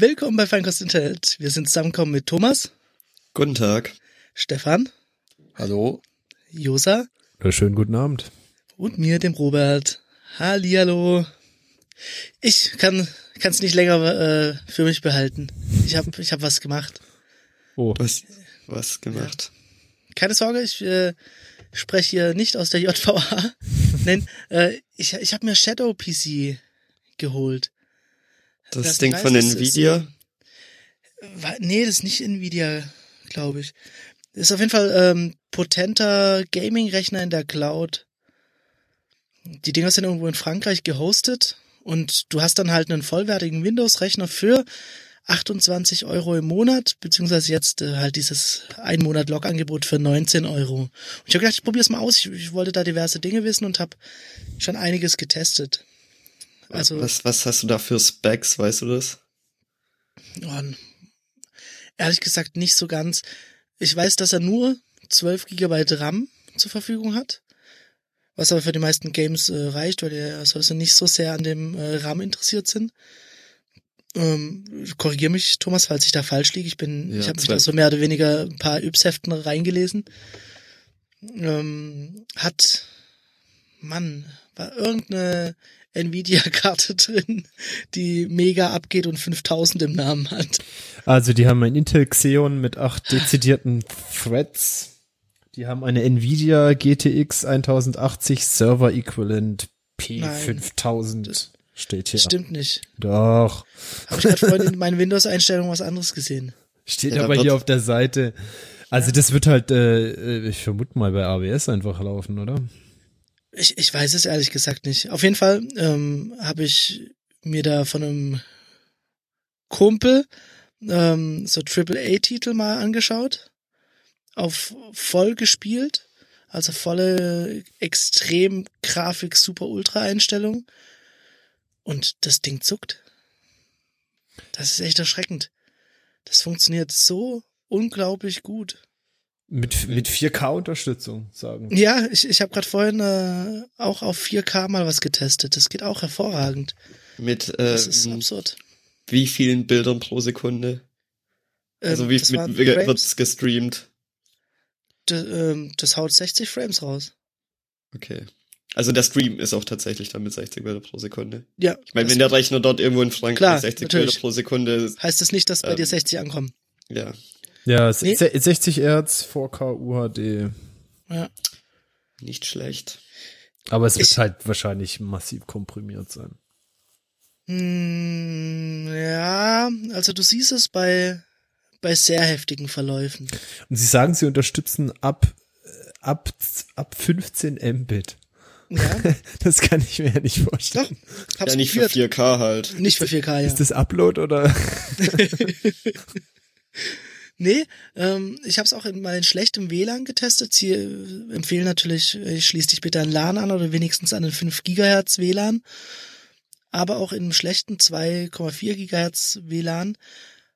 Willkommen bei Feinkost Internet. Wir sind zusammengekommen mit Thomas, Guten Tag. Stefan, Hallo? Josa schönen guten Abend. und mir, dem Robert. Hallihallo. Ich kann es nicht länger äh, für mich behalten. Ich habe ich hab was gemacht. Oh, Was, was gemacht? Keine Sorge, ich äh, spreche hier nicht aus der JVA. Nein, äh, ich, ich habe mir Shadow PC geholt. Das, Das Ding von Nvidia? Wa- Nee, das ist nicht Nvidia, glaube ich. Das ist auf jeden Fall ähm, potenter Gaming-Rechner in der Cloud. Die Dinger sind irgendwo in Frankreich gehostet und du hast dann halt einen vollwertigen Windows-Rechner für 28 Euro im Monat, beziehungsweise jetzt äh, halt dieses ein Monat Log-Angebot für 19 Euro. Und ich habe gedacht, ich probiere es mal aus. Ich, ich wollte da diverse Dinge wissen und habe schon einiges getestet. Also was, was hast du da für Specs, weißt du das? Ehrlich gesagt nicht so ganz. Ich weiß, dass er nur 12 Gigabyte RAM zur Verfügung hat, was aber für die meisten Games äh, reicht, weil die also nicht so sehr an dem äh, RAM interessiert sind. Ähm, Korrigiere mich, Thomas, falls ich da falsch liege. Ich bin, Ja, ich habe mich 12. da so mehr oder weniger ein paar Yps-Heften reingelesen. Ähm, hat, Mann, war irgendeine Nvidia-Karte drin, die mega abgeht und 5000 im Namen hat. also die haben ein Intel Xeon mit acht dezidierten Threads. Die haben eine Nvidia GTX 1080 Server Equivalent P5000 steht hier. Stimmt nicht. Doch. Habe ich gerade vorhin in meinen Windows-Einstellungen was anderes gesehen. Steht Ja, aber hier auf der Seite. Also das wird halt, äh, ich vermute mal bei AWS einfach laufen, oder? Ich, ich weiß es ehrlich gesagt nicht. Auf jeden Fall ähm, habe ich mir da von einem Kumpel ähm, so AAA-Titel mal angeschaut. Auf voll gespielt. Also volle extrem Grafik, super Ultra Einstellung. Und das Ding zuckt. Das ist echt erschreckend. Das funktioniert so unglaublich gut. Mit, mit 4K-Unterstützung, sagen. Ja, ich, ich habe gerade vorhin äh, auch auf 4K mal was getestet. Das geht auch hervorragend. Mit Das ist ähm, absurd. wie vielen Bildern pro Sekunde? Also Ähm, wie das mit, wie Frames, wird's gestreamt? d- ähm, das haut 60 Frames raus. Okay. Also der Stream ist auch tatsächlich dann mit 60 Bilder pro Sekunde. Ja. Ich meine, das wenn der Rechner dort irgendwo in Frankreich Klar, 60 natürlich. Bilder pro Sekunde, heißt das nicht, dass bei ähm, dir 60 ankommen. ja. Ja, Nee. se- 60 Hertz, 4K UHD. Ja. Nicht schlecht. Aber es wird Ich- halt wahrscheinlich massiv komprimiert sein. Hm, ja, also du siehst es bei, bei sehr heftigen Verläufen. Und sie sagen, sie unterstützen ab, äh, ab, ab 15 Mbit. Ja, Das kann ich mir ja nicht doch. vorstellen. Hab's ja, nicht für probiert. 4K halt. Nicht für 4K, ja. Ist das Upload oder? Nee, ähm, ich habe es auch in mal in schlechtem WLAN getestet. Sie äh, empfehlen natürlich, äh, schließ dich bitte an LAN an oder wenigstens an den 5 Gigahertz WLAN. Aber auch in einem schlechten 2,4 Gigahertz WLAN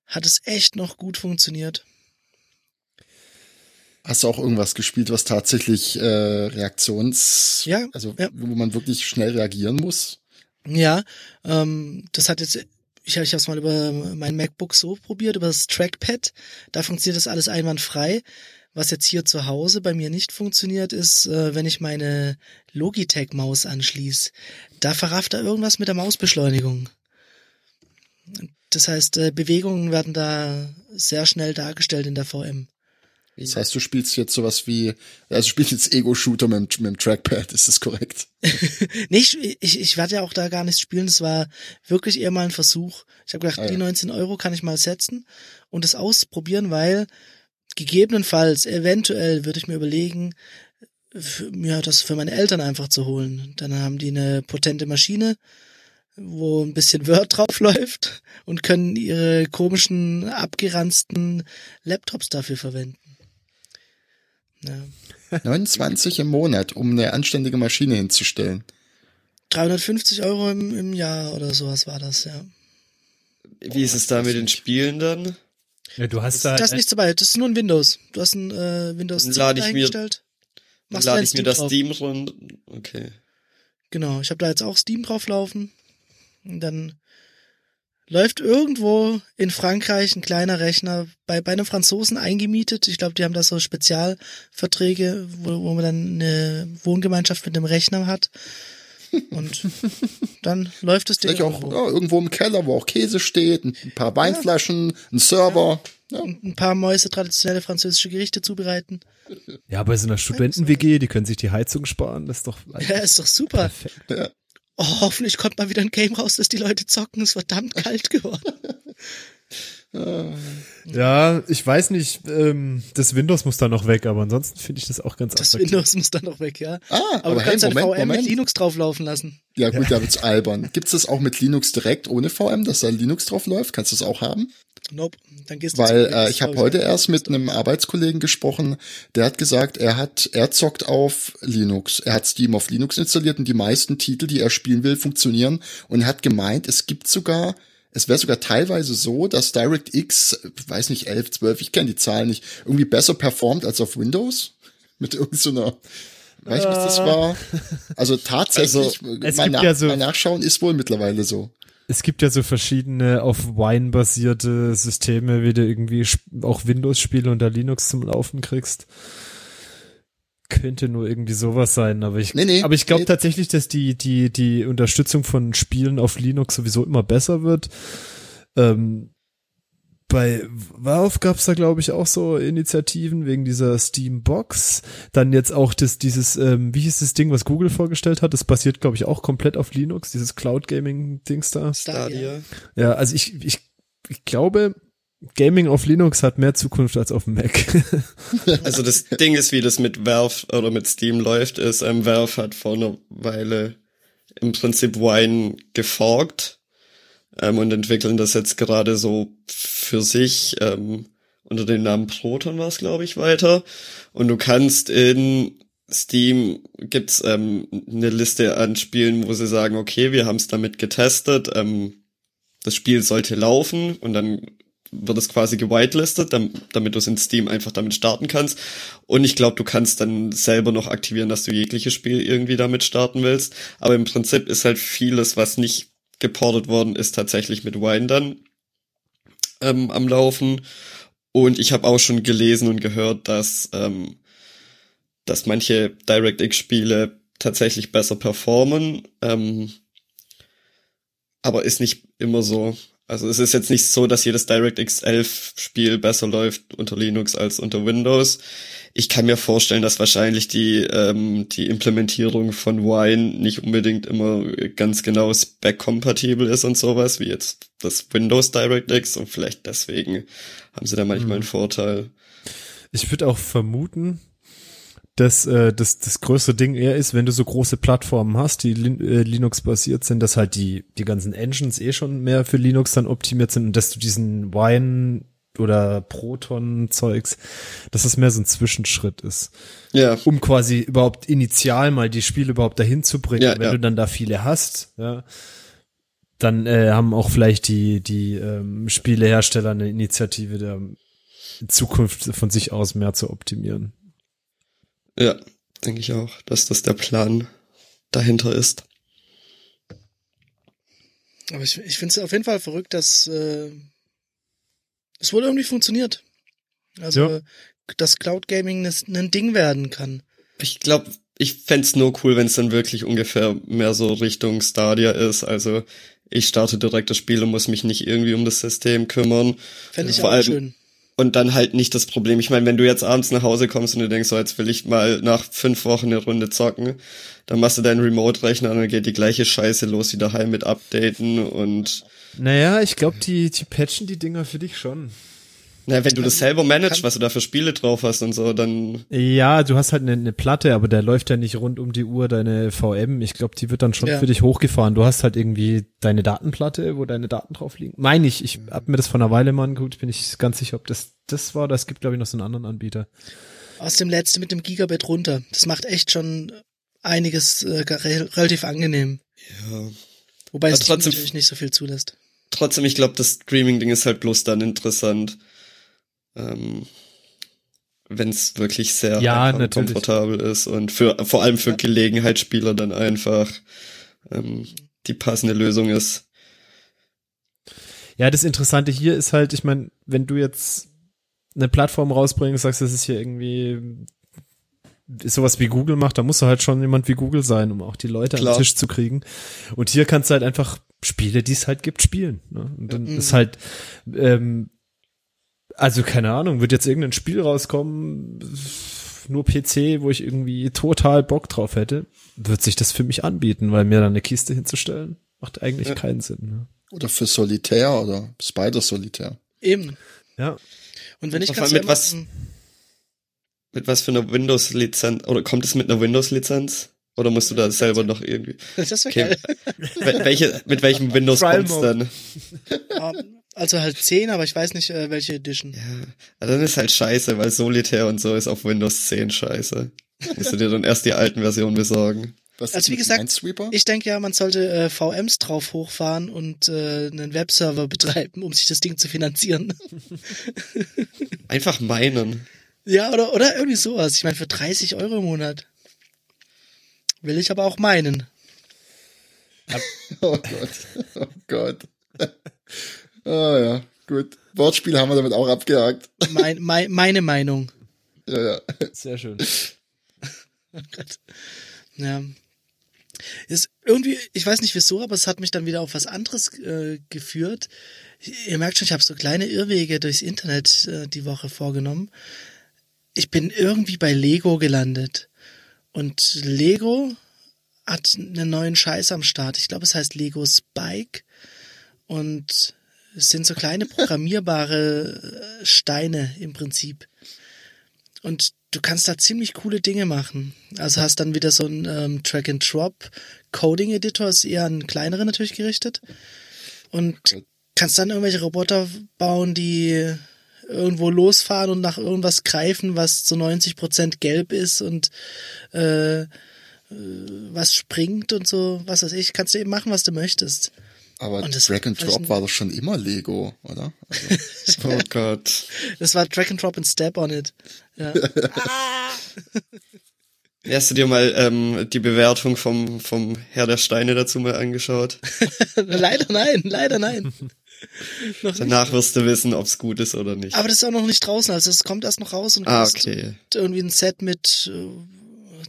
hat es echt noch gut funktioniert. Hast du auch irgendwas gespielt, was tatsächlich äh, Reaktions, Ja, also ja. wo man wirklich schnell reagieren muss? Ja, ähm, das hat jetzt, ich, habe es mal über mein MacBook so probiert, über das Trackpad. Da funktioniert das alles einwandfrei. Was jetzt hier zu Hause bei mir nicht funktioniert, ist, äh, wenn ich meine Logitech-Maus anschließe. Da verrafft er irgendwas mit der Mausbeschleunigung. Das heißt, äh, Bewegungen werden da sehr schnell dargestellt in der VM. Das heißt, du spielst jetzt sowas wie, also du spielst jetzt Ego-Shooter mit, dem- mit dem Trackpad, ist das korrekt? Nee, ich, ich, werde ja auch da gar nicht spielen. Das war wirklich eher mal ein Versuch. Ich habe gedacht, Ah, ja. die 19 Euro kann ich mal setzen und es ausprobieren, weil gegebenenfalls, eventuell würde ich mir überlegen, mir das für meine Eltern einfach zu holen. Dann haben die eine potente Maschine, wo ein bisschen Word drauf läuft und können ihre komischen, abgeranzten Laptops dafür verwenden. Ja. 29 im Monat, um eine anständige Maschine hinzustellen. 350 Euro im, im Jahr oder sowas war das, ja. Wie ist es da mit den Spielen dann? Ja, du hast da. Da ist nichts dabei, das ist nur ein Windows. Du hast ein äh, Windows Dann 10 lade ich mir- eingestellt. Dann lade ich mir das drauf. Steam runter. Okay. Genau, ich habe da jetzt auch Steam drauf laufen. Und dann läuft irgendwo in Frankreich ein kleiner Rechner bei, bei einem Franzosen eingemietet. Ich glaube, die haben da so Spezialverträge, wo, wo man dann eine Wohngemeinschaft mit einem Rechner hat. Und dann läuft Ding Vielleicht auch ja, irgendwo im Keller, wo auch Käse steht, ein paar Weinflaschen, ein Server. Ja. und ein paar Mäuse traditionelle französische Gerichte zubereiten. Ja, bei so einer Studenten-WG, die können sich die Heizung sparen, das ist doch. Ja, ist doch super. Perfekt. Oh, hoffentlich kommt mal wieder ein Game raus, dass die Leute zocken. Es ist verdammt kalt geworden. Ja, ich weiß nicht, ähm, das Windows muss da noch weg, aber ansonsten finde ich das auch ganz Das attraktiv. Windows muss dann noch weg, ja. Ah, Aber, aber du kannst hey, Moment, VM mit Moment. Linux drauflaufen lassen. Ja gut, da wird's albern. Gibt's das auch mit Linux direkt ohne VM, dass da Linux drauf läuft? Kannst du das auch haben? Nope. Dann gehst du Weil zu- äh, ich habe heute erst mit einem Arbeitskollegen gesprochen, der hat gesagt, er hat, er zockt auf Linux. Er hat Steam auf Linux installiert und die meisten Titel, die er spielen will, funktionieren. Und er hat gemeint, es gibt sogar, es wäre sogar teilweise so, dass DirectX, weiß nicht, 11, 12, ich kenne die Zahlen nicht, irgendwie besser performt als auf Windows. Mit irgendeiner, weiß ich, was das war. Also tatsächlich, es mal, gibt nach, ja so- mal nachschauen, ist wohl mittlerweile so. Es gibt ja so verschiedene auf Wine basierte Systeme, wie du irgendwie auch Windows-Spiele unter Linux zum Laufen kriegst. Könnte nur irgendwie sowas sein, aber ich, Nee, nee, aber ich glaube nee. tatsächlich, dass die, die, die Unterstützung von Spielen auf Linux sowieso immer besser wird. Ähm, bei Valve gab's da, glaube ich, auch so Initiativen wegen dieser Steam Box. Dann jetzt auch das, dieses, ähm, wie hieß das Ding, was Google vorgestellt hat? Das basiert, glaube ich, auch komplett auf Linux, dieses Cloud Gaming-Dings da. Stadia. Ja, also ich, ich, ich glaube, Gaming auf Linux hat mehr Zukunft als auf dem Mac. Also das Ding ist, wie das mit Valve oder mit Steam läuft, ist, ähm, Valve hat vor einer Weile im Prinzip Wine geforkt ähm, und entwickeln das jetzt gerade so für sich ähm, unter dem Namen Proton war es, glaube ich, weiter. Und du kannst in Steam gibt's ähm, eine Liste an Spielen, wo sie sagen, okay, wir haben es damit getestet, ähm, das Spiel sollte laufen und dann wird es quasi gewitelistet, dam- damit du es in Steam einfach damit starten kannst. Und ich glaube, du kannst dann selber noch aktivieren, dass du jegliches Spiel irgendwie damit starten willst. Aber im Prinzip ist halt vieles, was nicht geportet worden ist, tatsächlich mit Wine dann ähm, am Laufen. Und ich habe auch schon gelesen und gehört, dass, ähm, dass manche DirectX-Spiele tatsächlich besser performen. Ähm, aber ist nicht immer so. Also es ist jetzt nicht so, dass jedes DirectX 11 Spiel besser läuft unter Linux als unter Windows. Ich kann mir vorstellen, dass wahrscheinlich die ähm, die Implementierung von Wine nicht unbedingt immer ganz genau spec-kompatibel ist und sowas, wie jetzt das Windows DirectX und vielleicht deswegen haben sie da manchmal einen Vorteil. Ich würde auch vermuten, dass äh, das, das größte Ding eher ist, wenn du so große Plattformen hast, die Lin äh, Linux-basiert sind, dass halt die, die ganzen Engines eh schon mehr für Linux dann optimiert sind und dass du diesen Wine oder Proton-Zeugs, dass das mehr so ein Zwischenschritt ist. Ja, um quasi überhaupt initial mal die Spiele überhaupt dahin zu bringen. Ja, Wenn ja. du dann da viele hast, ja, dann äh, haben auch vielleicht die die ähm, Spielehersteller eine Initiative, da in Zukunft von sich aus mehr zu optimieren. Ja, denke ich auch, dass das der Plan dahinter ist. Aber ich, ich finde es auf jeden Fall verrückt, dass äh, es wohl irgendwie funktioniert. Also, Ja. dass Cloud Gaming das- ein Ding werden kann. Ich glaube, ich fänd's nur cool, wenn es dann wirklich ungefähr mehr so Richtung Stadia ist. Also ich starte direkt das Spiel und muss mich nicht irgendwie um das System kümmern. Fände ich Vor auch allem- schön. Und dann halt nicht das Problem. Ich meine, wenn du jetzt abends nach Hause kommst und du denkst, so jetzt will ich mal nach fünf Wochen eine Runde zocken, dann machst du deinen Remote-Rechner und dann geht die gleiche Scheiße los wie daheim mit Updaten und Naja, ich glaube, die die patchen die Dinger für dich schon. Na, wenn du das selber managst, was du da für Spiele drauf hast und so, dann Ja, du hast halt eine, eine Platte, aber der läuft ja nicht rund um die Uhr deine VM. Ich glaube, die wird dann schon Ja. für dich hochgefahren. Du hast halt irgendwie deine Datenplatte, wo deine Daten drauf liegen. Meine ich, ich hab mir das vor einer Weile mal angeguckt, bin ich ganz sicher, ob das das war. Das gibt, glaube ich, noch so einen anderen Anbieter. Aus dem letzten mit dem Gigabit runter. Das macht echt schon einiges äh, re relativ angenehm. ja. Wobei Aber es trotzdem- natürlich nicht so viel zulässt. trotzdem, ich glaube, das Streaming-Ding ist halt bloß dann interessant, ähm, wenn es wirklich sehr Ja, komfortabel ist und für vor allem für. Gelegenheitsspieler dann einfach ähm, die passende Lösung ist. Ja, das Interessante hier ist halt, ich meine, wenn du jetzt eine Plattform rausbringst, sagst, das ist hier irgendwie sowas wie Google macht, da muss du halt schon jemand wie Google sein, um auch die Leute Klar. an den Tisch zu kriegen. Und hier kannst du halt einfach Spiele, die es halt gibt, spielen. Ne? Und dann ist halt, ähm, also keine Ahnung, wird jetzt irgendein Spiel rauskommen, nur PC, wo ich irgendwie total Bock drauf hätte, wird sich das für mich anbieten, weil mir da eine Kiste hinzustellen, macht eigentlich Ja. keinen Sinn. Ne? Oder für Solitär oder Spider Solitär. Eben. Ja. Und wenn ich ganz mit was- Mit was für einer Windows-Lizenz, oder kommt es mit einer Windows-Lizenz? Oder musst du da selber noch irgendwie, Das wäre okay. geil. Wel- welche, mit welchem Windows Mode. dann? Ähm, Also halt 10, aber ich weiß nicht, äh, welche Edition. Ja, dann ist halt scheiße, weil Solitär und so ist auf Windows 10 scheiße. Musst du dir dann erst die alten Versionen besorgen. Was Also wie gesagt? Ich denke ja, man sollte äh, VMs drauf hochfahren und äh, einen Webserver betreiben, um sich das Ding zu finanzieren. Einfach meinen. ja, oder, oder irgendwie sowas. Ich meine, für 30 Euro im Monat. Will ich aber auch meinen. Oh Gott. Oh Gott. Ah ja, gut. Wortspiel haben wir damit auch abgehakt. Mein, mein, meine Meinung. Ja, ja. Sehr schön. Oh Gott. Ja. Ist irgendwie, ich weiß nicht wieso, aber es hat mich dann wieder auf was anderes äh, geführt. Ihr merkt schon, ich habe so kleine Irrwege durchs Internet äh, die Woche vorgenommen. Ich bin irgendwie bei Lego gelandet. Und Lego hat einen neuen Scheiß am Start. Ich glaube, es heißt Lego Spike. Und es sind so kleine programmierbare äh, Steine im Prinzip. Und du kannst da ziemlich coole Dinge machen. Also hast dann wieder so ein ähm, Track-and-Drop-Coding-Editor, ist eher an kleinere natürlich gerichtet. Und kannst dann irgendwelche Roboter bauen, die irgendwo losfahren und nach irgendwas greifen, was zu 90 Prozent gelb ist und äh, äh, was springt und so, was weiß ich. Kannst du eben machen, was du möchtest. Aber Drag and Drop war doch schon immer Lego, oder? Also, Oh Gott. Das war Drag and Drop and Step on it. Ja. Hast du dir mal ähm, die Bewertung vom, vom Herr der Steine dazu mal angeschaut? leider nein, leider nein. Danach wirst du wissen, ob's gut ist oder nicht. Aber das ist auch noch nicht draußen, also es kommt erst noch raus und ah, kostet okay. irgendwie ein Set mit äh,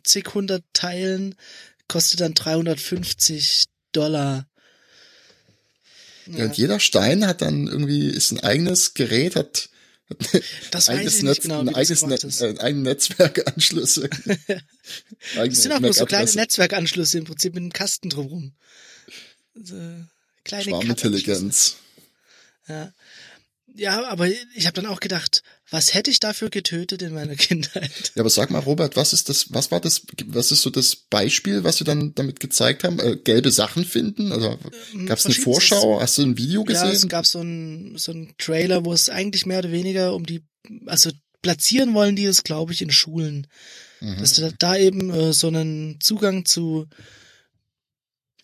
zig hundert Teilen, kostet dann 350 Dollar. Ja. Und jeder Stein hat dann irgendwie, ist ein eigenes Gerät, hat, hat Das eigenes Netz, genau, ein eigenes gemacht Net, ist. äh, Netzwerkanschlüsse. Das sind auch nur so kleine Netzwerkanschlüsse im Prinzip mit einem Kasten drumrum. So, kleine Schwarmintelligenz. Ja. ja, aber ich habe dann auch gedacht, was hätte ich dafür getötet in meiner Kindheit? Ja, aber sag mal, Robert, was ist das, was war das, was ist so das Beispiel, was wir dann damit gezeigt haben? Äh, gelbe Sachen finden? Oder gab es eine. Vorschau? Hast du ein Video Ja, es gesehen? gab so ein so Trailer, wo es eigentlich mehr oder weniger um die, also platzieren wollen die es, glaube ich, in Schulen. Mhm. Dass du da, da eben äh, so einen Zugang zu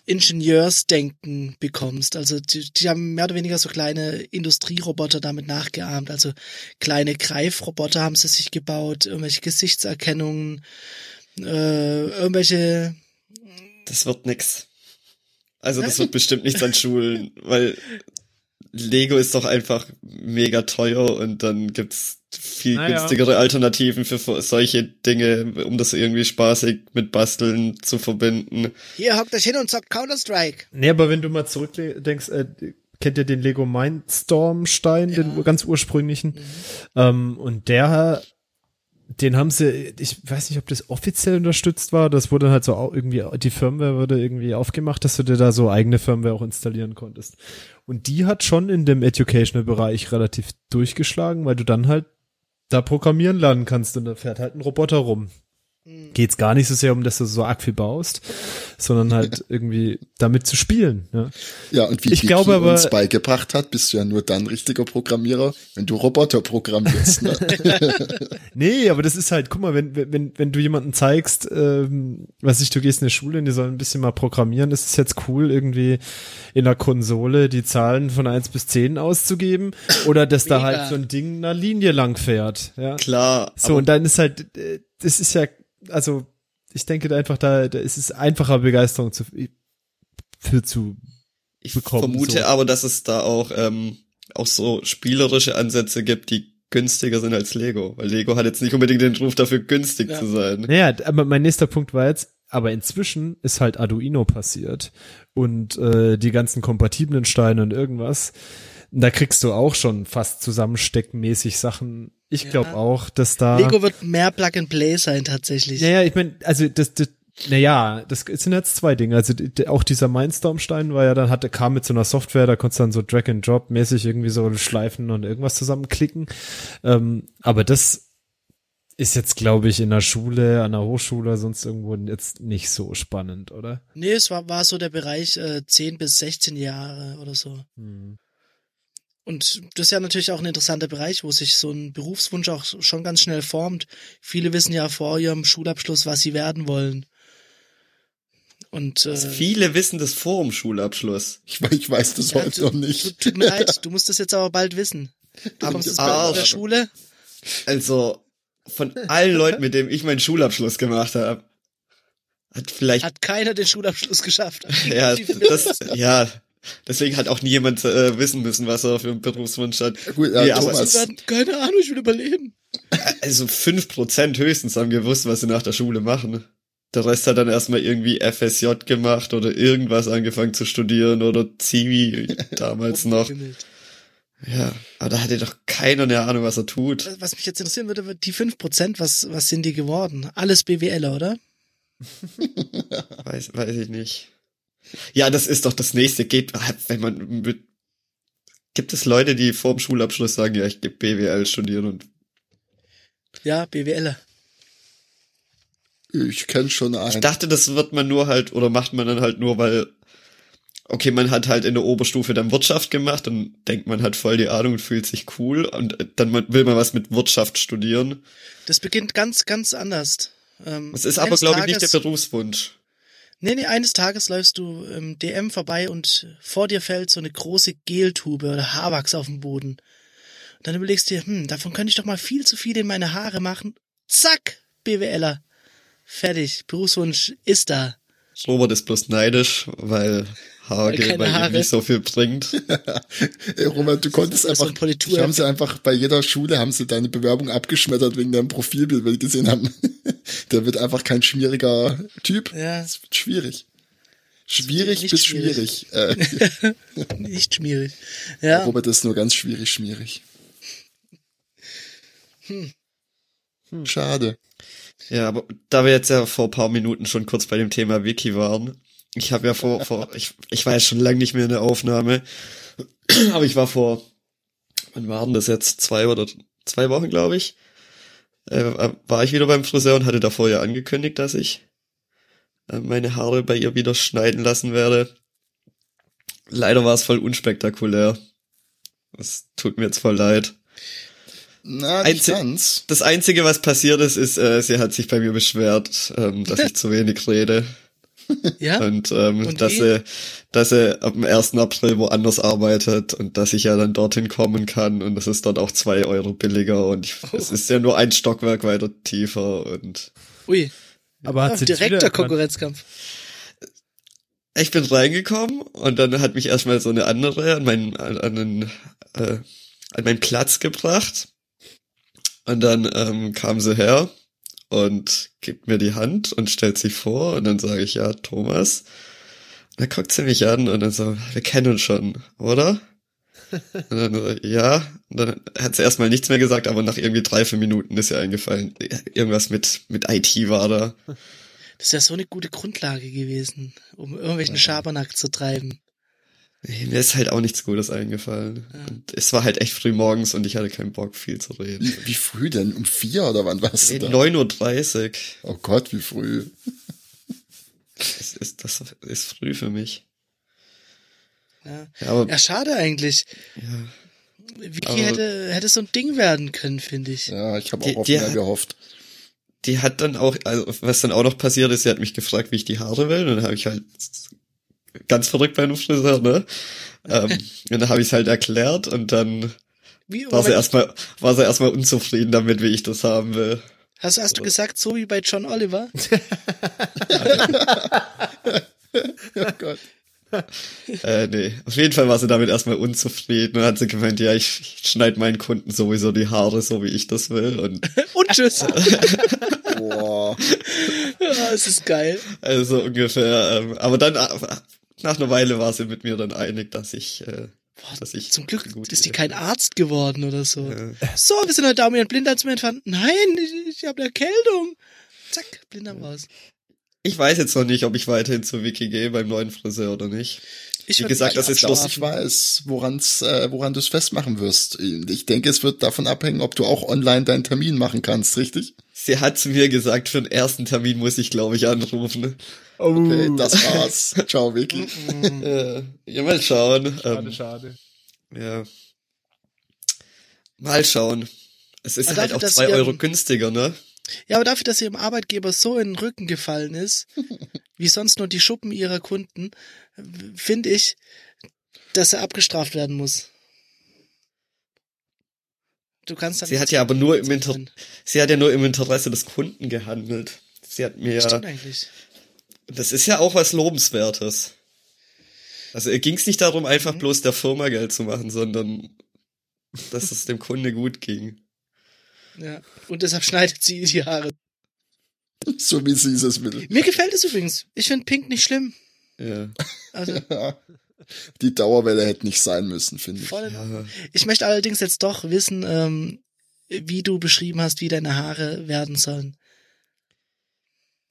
Ingenieursdenken bekommst. Also die, die haben mehr oder weniger so kleine Industrieroboter damit nachgeahmt. Also kleine Greifroboter haben sie sich gebaut, irgendwelche Gesichtserkennungen, äh, irgendwelche Das wird nix. Also das wird bestimmt nichts an Schulen, weil Lego ist doch einfach mega teuer und dann gibt's viel Naja. günstigere Alternativen für solche Dinge, um das irgendwie spaßig mit Basteln zu verbinden. Hier hockt euch hin und zockt Counter-Strike. Nee, aber wenn du mal zurückdenkst, äh, kennt ihr den Lego Mindstorm-Stein, den ur- ganz ursprünglichen? Ähm, und der, den haben sie, ich weiß nicht, ob das offiziell unterstützt war, das wurde halt so irgendwie, die Firmware wurde irgendwie aufgemacht, dass du dir da so eigene Firmware auch installieren konntest. Und die hat schon in dem Educational-Bereich relativ durchgeschlagen, weil du dann halt da programmieren lernen kannst und da fährt halt ein Roboter rum. Geht's gar nicht so sehr um, dass du so arg viel baust, sondern halt irgendwie damit zu spielen. Ja. Ja, und wie Ich glaube aber- uns beigebracht hat, bist du ja nur dann richtiger Programmierer, wenn du Roboter programmierst. Ne? Nee, aber das ist halt, guck mal, wenn, wenn, wenn du jemanden zeigst, ähm, was ich, du gehst in eine Schule und die sollen ein bisschen mal programmieren, ist es jetzt cool, irgendwie in der Konsole die Zahlen von eins bis zehn auszugeben oder dass da halt so ein Ding einer Linie lang fährt. Ja. Klar, So, und dann ist halt, äh, das ist ja, also, ich denke da einfach, da, da ist es einfacher, Begeisterung zu, für zu Ich bekommen. vermute so. aber, dass es da auch, ähm, auch so spielerische Ansätze gibt, die günstiger sind als Lego. Weil Lego hat jetzt nicht unbedingt den Ruf dafür, günstig Ja. zu sein. Naja, aber mein nächster Punkt war jetzt, aber inzwischen ist halt Arduino passiert und äh, die ganzen kompatiblen Steine und irgendwas. Da kriegst du auch schon fast zusammensteckmäßig Sachen. Ich Ja. glaube auch, dass da. Lego wird mehr Plug and Play sein tatsächlich. Naja, ich meine, also das, das naja, das sind jetzt zwei Dinge. Also auch dieser Mindstorm-Stein war ja dann, hatte, kam mit so einer Software, da konntest du dann so Drag-and-Drop-mäßig irgendwie so schleifen und irgendwas zusammenklicken. Ähm, aber das ist jetzt, glaube ich, in der Schule, an der Hochschule, sonst irgendwo jetzt nicht so spannend, oder? Nee, es war, war so der Bereich äh, 10 bis 16 Jahre oder so. Hm. Und das ist ja natürlich auch ein interessanter Bereich, wo sich so ein Berufswunsch auch schon ganz schnell formt. Viele wissen ja vor ihrem Schulabschluss, was sie werden wollen. Und äh, Viele wissen das vor dem Schulabschluss. Ich, ich weiß das ja, heute tu- noch nicht. tu- Tut mir leid, du musst das jetzt aber bald wissen. Du kommst jetzt bald aus der. Schule. Also, von allen Leuten, mit denen ich meinen Schulabschluss gemacht habe, hat vielleicht, Hat keiner den Schulabschluss geschafft. ja, das, ja, deswegen hat auch nie jemand äh, wissen müssen, was er für einen Berufswunsch hat. Gut, ja, Nee, aber Thomas. Sie werden, keine Ahnung, ich will überleben. Also fünf Prozent höchstens haben gewusst, was sie nach der Schule machen. Der Rest hat dann erstmal irgendwie FSJ gemacht oder irgendwas angefangen zu studieren oder Zivi damals noch. Rumgehimmelt. Ja, aber da hatte doch keiner eine Ahnung, was er tut. Was mich jetzt interessieren würde, die 5%, was, was sind die geworden? Alles BWLer, oder? Weiß, weiß ich nicht. Ja, das ist doch das nächste. Geht, wenn man mit, gibt es Leute, die vor dem Schulabschluss sagen, ja, ich gebe BWL studieren und Ja, BWLer. Ich kenne schon ich einen. dachte, das wird man nur halt, oder macht man dann halt nur, weil, okay, man hat halt in der Oberstufe dann Wirtschaft gemacht und denkt, man hat voll die Ahnung und fühlt sich cool und dann will man was mit Wirtschaft studieren. Das beginnt ganz, ganz anders. Ähm, Das ist aber, glaube ich, nicht der Berufswunsch. Nee, nee, eines Tages läufst du im DM vorbei und vor dir fällt so eine große Geltube oder Haarwachs auf den Boden. Und dann überlegst du dir, hm, davon könnte ich doch mal viel zu viel in meine Haare machen. Zack, BWLer. Fertig. Berufswunsch ist da. Robert ist bloß neidisch, weil Weil keine bei ihm Haare. nicht so viel bringt. Ey, Robert, du konntest ist so einfach, ein die haben sie einfach bei jeder Schule haben sie deine Bewerbung abgeschmettert wegen deinem Profilbild, weil die gesehen haben, der wird einfach kein schmieriger Typ. Ja. Das wird schwierig. Schwierig Nicht bis schwierig. schwierig. Äh, Nicht schmierig. Ja. Robert ist nur ganz schwierig, schmierig. Hm. Schade. Ja, aber da wir jetzt ja vor ein paar Minuten schon kurz bei dem Thema Wiki waren, ich habe ja vor, vor ich, ich war ja schon lange nicht mehr in der Aufnahme, aber ich war vor, wann waren das jetzt? Zwei oder zwei Wochen, glaube ich, äh, war ich wieder beim Friseur und hatte davor ja angekündigt, dass ich äh, meine Haare bei ihr wieder schneiden lassen werde. Leider war es voll unspektakulär. Das tut mir jetzt voll leid. Na, nicht Einzel- ganz. Das Einzige, was passiert ist, ist, äh, sie hat sich bei mir beschwert, ähm, dass ich zu wenig rede. Ja. Und, ähm, Und dass sie, dass sie ab dem 1. April woanders arbeitet und dass ich ja dann dorthin kommen kann und das ist dort auch zwei Euro billiger und ich, Oh. es ist ja nur ein Stockwerk weiter tiefer und Ui. Aber hat Ja, direkter? Konkurrenzkampf. ich bin reingekommen und dann hat mich erstmal so eine andere an meinen, an, an, den, äh, an meinen Platz gebracht. Und dann ähm, kam sie her und gibt mir die Hand und stellt sich vor und dann sage ich, ja, Thomas. Und dann guckt sie mich an und dann so, wir kennen uns schon, oder? Und dann so, ja, und dann hat sie erstmal nichts mehr gesagt, aber nach irgendwie drei, vier Minuten ist ihr eingefallen, irgendwas mit, mit IT war da. Das ist ja so eine gute Grundlage gewesen, um irgendwelchen Schabernack zu treiben. Nee, Mir ist halt auch nichts Gutes eingefallen. Und es war halt echt früh morgens und ich hatte keinen Bock, viel zu reden. Wie, früh denn? Um vier oder wann warst du da? 9.30 Uhr. Oh Gott, wie früh. Das ist, das ist früh für mich. Ja, Ja, aber ja schade eigentlich. ja, Vicky Aber- hätte, hätte so ein Ding werden können, finde ich. Ja, ich habe Die- auch auf die- mehr gehofft. die hat dann auch, also was dann auch noch passiert ist, sie hat mich gefragt, wie ich die Haare will. Und dann habe ich halt ganz verrückt bei einem Friseur, ne? ähm, und dann habe ich es halt erklärt und dann Wie, war sie erstmal, war sie erstmal unzufrieden damit, wie ich das haben will. hast, hast du gesagt, so wie bei John Oliver? Oh Gott. äh, nee. Auf jeden Fall war sie damit erstmal unzufrieden und hat sie gemeint, ja, ich, ich schneide meinen Kunden sowieso die Haare so, wie ich das will. Und, Und tschüss. Boah. ja, es ist geil. also ungefähr. Ähm, aber dann, äh, nach einer Weile war sie mit mir dann einig, dass ich, äh, dass ich Zum Glück gut ist die kein Arzt geworden oder so. Ja. So, wir sind heute da, um ihren Blinddarm zu entfernen. Nein, ich, ich habe eine Erkältung. Zack, Blinddarm raus. Ich weiß jetzt noch nicht, ob ich weiterhin zu Wiki gehe beim neuen Friseur oder nicht. Ich Wie gesagt, das ist bloß- ich weiß, woran's, äh, woran du es festmachen wirst. Ich denke, es wird davon abhängen, ob du auch online deinen Termin machen kannst, richtig? Sie hat zu mir gesagt, für den ersten Termin muss ich, glaube ich, anrufen. Okay, das war's. Ciao, Vicky. Ja, mal schauen. Ähm, schade. ja. Mal schauen. Es ist Aber halt dafür, auch zwei ihr- Euro günstiger, ne? Ja, aber dafür, dass ihrem Arbeitgeber so in den Rücken gefallen ist, wie sonst nur die Schuppen ihrer Kunden, finde ich, dass er abgestraft werden muss. Du kannst dann Sie hat ja aber nur im Inter sein. sie hat ja nur im Interesse des Kunden gehandelt. Sie hat mir Stimmt eigentlich. Das ist ja auch was Lobenswertes. Also ging es nicht darum, einfach Mhm. bloß der Firma Geld zu machen, sondern dass es dem Kunde gut ging. Ja. Und deshalb schneidet sie die Haare. So wie sie es will. Mir gefällt es übrigens. Ich finde Pink nicht schlimm. Ja. Also Die Dauerwelle hätte nicht sein müssen, finde ich. voll. Ich möchte allerdings jetzt doch wissen, ähm, wie du beschrieben hast, wie deine Haare werden sollen.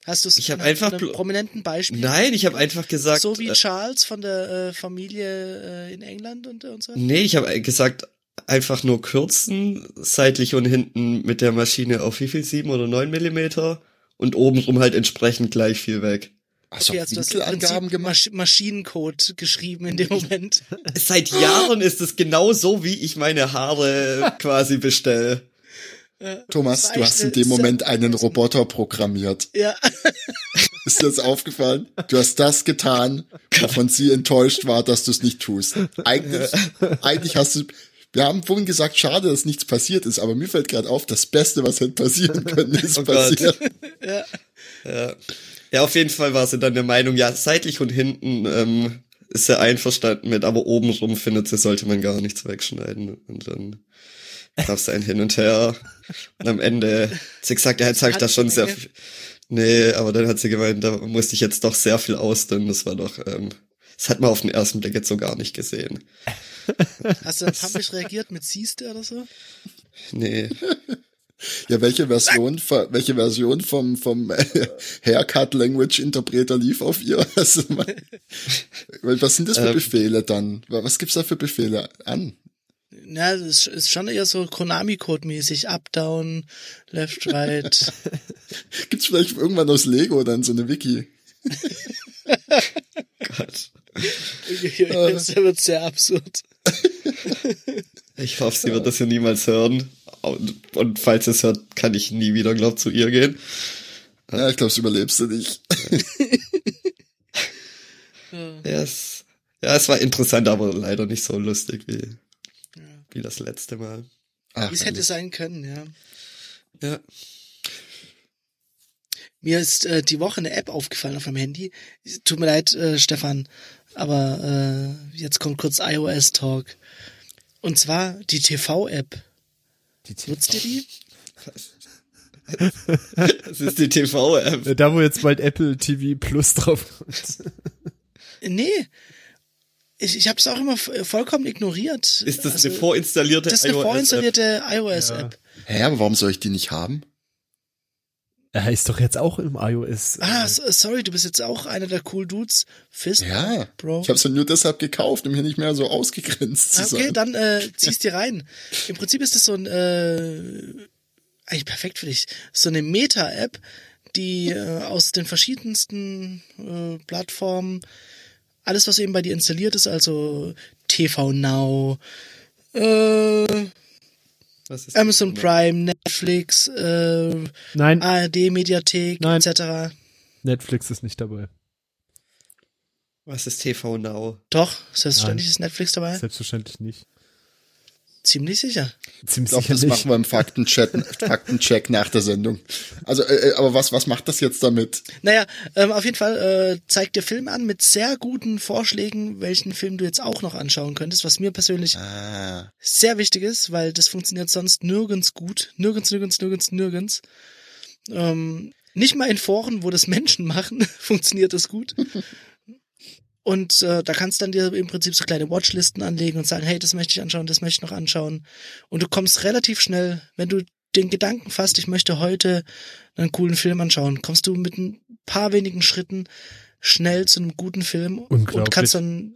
Hast du es Ich einfach einem prominenten Beispiel? Nein, ich habe einfach gesagt. so wie äh, Charles von der äh, Familie äh, in England und, und so? nee, ich habe gesagt, einfach nur kürzen, seitlich und hinten mit der Maschine auf wie viel? Sieben oder neun Millimeter? Und obenrum halt entsprechend gleich viel weg. Also Okay, du hast Winkelangaben gemacht. Masch Maschinencode geschrieben in dem Moment. Seit Jahren ist es genau so, wie ich meine Haare quasi bestelle. Thomas, du hast in dem Moment einen Roboter programmiert. ja. Ist dir das aufgefallen? Du hast das getan, wovon sie enttäuscht war, dass du es nicht tust. Eigentlich, eigentlich hast du, wir haben vorhin gesagt, schade, dass nichts passiert ist, aber mir fällt gerade auf, das Beste, was hätte passieren können, ist Oh Gott. passiert. ja. Ja. Ja, auf jeden Fall war sie dann der Meinung, ja, seitlich und hinten ähm, ist sie einverstanden mit, aber obenrum findet sie, sollte man gar nichts wegschneiden. Und dann gab's ein Hin und Her. Und am Ende hat sie gesagt, ja, jetzt habe ich da schon sehr viel. Nee, aber dann hat sie gemeint, da musste ich jetzt doch sehr viel ausdünnen. Das war doch, ähm, das hat man auf den ersten Blick jetzt so gar nicht gesehen. Hast du dann pampig reagiert mit siehste oder so? Nee. Ja, welche Version, ver- welche Version vom, vom Haircut Language Interpreter lief auf ihr? Also, was sind das für Ähm. Befehle dann? Was gibt's da für Befehle an? Ja, das ist- ist schon eher so Konami-Code-mäßig. Up, down, left, right. Gibt's vielleicht irgendwann aus Lego dann so eine Wiki? Gott. das wird sehr absurd. Ich hoffe, sie wird das ja niemals hören. Und, und falls es hört, kann ich nie wieder, glaub, zu ihr gehen. Ja, ich glaube, das überlebst du nicht. Ja, es, ja, es war interessant, aber leider nicht so lustig wie, wie das letzte Mal. Ach, Wie es hätte sein können, ja. Ja. Mir ist äh, die Woche eine App aufgefallen auf meinem Handy. Tut mir leid, äh, Stefan, aber äh, jetzt kommt kurz iOS-Talk. Und zwar die TV-App. Nutzt ihr die? Das ist die TV-App. Da, wo jetzt bald Apple TV Plus drauf kommt. Nee. Ich, ich habe es auch immer f- vollkommen ignoriert. Ist das Also, eine vorinstallierte Das ist eine iOS-App? vorinstallierte iOS-App. Hä, aber warum soll ich die nicht haben? Er ist doch jetzt auch im iOS. Ah, so, sorry, du bist jetzt auch einer der cool Dudes. Fist, Ja, Bro. ich habe ja nur deshalb gekauft, um hier nicht mehr so ausgegrenzt zu Ah, Okay, sein. dann äh, zieh's dir rein. Im Prinzip ist das so ein äh, eigentlich perfekt für dich. So eine Meta-App, die äh, aus den verschiedensten äh, Plattformen alles, was eben bei dir installiert ist, also TV Now, äh, Amazon? Prime, Netflix, äh, Nein, ARD Mediathek Nein. etc. Netflix ist nicht dabei. Was ist TV Now? Doch, selbstverständlich ist Netflix dabei. Selbstverständlich nicht. Ziemlich sicher. Ziemlich Ich glaube, das machen wir im Faktencheck, Faktencheck nach der Sendung. Also, äh, aber was, was macht das jetzt damit? Naja, ähm, auf jeden Fall äh, zeigt der Film an mit sehr guten Vorschlägen, welchen Film du jetzt auch noch anschauen könntest, was mir persönlich Ah. sehr wichtig ist, weil das funktioniert sonst nirgends gut. Nirgends, nirgends, nirgends, nirgends. Ähm, nicht mal in Foren, wo das Menschen machen, funktioniert das gut. Und äh, da kannst dann dir im Prinzip so kleine Watchlisten anlegen und sagen, hey, das möchte ich anschauen, das möchte ich noch anschauen. Und du kommst relativ schnell, wenn du den Gedanken fasst, ich möchte heute einen coolen Film anschauen, kommst du mit ein paar wenigen Schritten schnell zu einem guten Film und kannst dann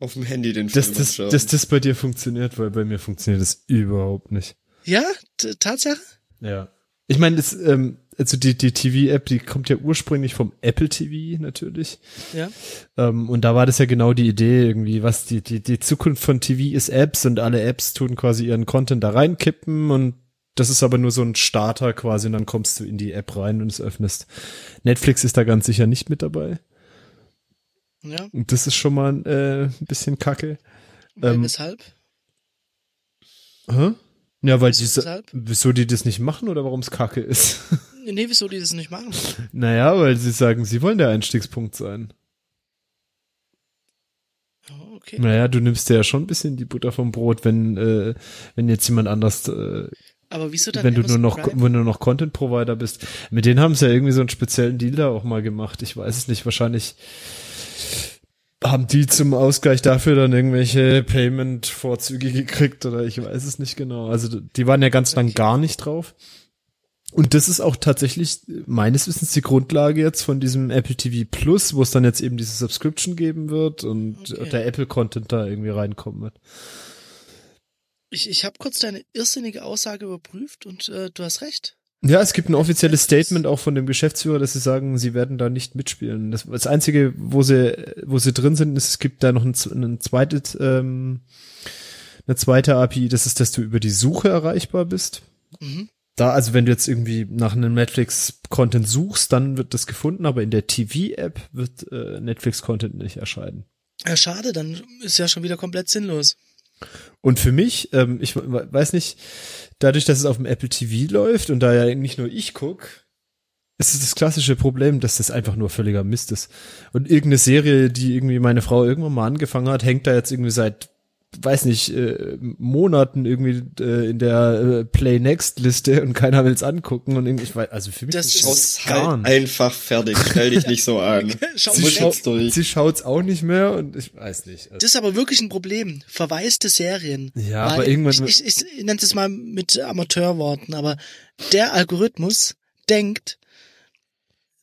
Auf dem Handy den Film das, anschauen. dass das bei dir funktioniert, weil bei mir funktioniert das überhaupt nicht. ja, Tatsache. Ja. Ich meine, das, ähm, also die, die TV-App, die kommt ja ursprünglich vom Apple TV natürlich. Ja. Ähm, und da war das ja genau die Idee irgendwie, was die, die, die Zukunft von TV ist Apps und alle Apps tun quasi ihren Content da reinkippen und das ist aber nur so ein Starter quasi und dann kommst du in die App rein und es öffnest. Netflix ist da ganz sicher nicht mit dabei. Ja. Und das ist schon mal äh, ein bisschen kacke. Weil Ähm, weshalb? Hä? Ja, weil die, Weshalb? wieso die das nicht machen oder warum es kacke ist? Nee, wieso die das nicht machen? naja, weil sie sagen, sie wollen der Einstiegspunkt sein. Oh, okay. Naja, du nimmst dir ja schon ein bisschen die Butter vom Brot, wenn, äh, wenn jetzt jemand anders, äh, Aber wieso dann wenn du nur noch, Prime? wenn du noch Content Provider bist. Mit denen haben sie ja irgendwie so einen speziellen Deal da auch mal gemacht. Ich weiß es nicht, wahrscheinlich haben die zum Ausgleich dafür dann irgendwelche Payment-Vorzüge gekriegt oder ich weiß es nicht genau. Also die waren ja ganz lang gar nicht drauf. Und das ist auch tatsächlich meines Wissens die Grundlage jetzt von diesem Apple TV Plus, wo es dann jetzt eben diese Subscription geben wird und Okay. der Apple Content da irgendwie reinkommen wird. Ich, ich habe kurz deine irrsinnige Aussage überprüft und äh, du hast recht. Ja, es gibt ein offizielles Statement auch von dem Geschäftsführer, dass sie sagen, sie werden da nicht mitspielen. Das, das einzige, wo sie, wo sie drin sind, ist, es gibt da noch ein, ein zweites, ähm, eine zweite API, das ist, dass du über die Suche erreichbar bist. Mhm. Da, also wenn du jetzt irgendwie nach einem Netflix-Content suchst, dann wird das gefunden, aber in der TV-App wird äh, Netflix-Content nicht erscheinen. Ja, schade, dann ist ja schon wieder komplett sinnlos. Und für mich, ähm, ich we- weiß nicht, dadurch, dass es auf dem Apple TV läuft und da ja nicht nur ich guck, ist es das klassische Problem, dass das einfach nur völliger Mist ist. Und irgendeine Serie, die irgendwie meine Frau irgendwann mal angefangen hat, hängt da jetzt irgendwie seit, weiß nicht, äh, Monaten irgendwie äh, in der äh, Play Next Liste und keiner will's angucken und irgendwie, ich weiß, also für mich Das ist gar halt nicht. einfach fertig. Stell dich nicht so an. Schau Sie weg. durch. Sie schaut's auch nicht mehr und ich weiß nicht. Also, Das ist aber wirklich ein Problem. Verwaiste Serien. Ja, Weil aber irgendwann- Ich, ich, ich nenne es mal mit Amateurworten, aber der Algorithmus denkt,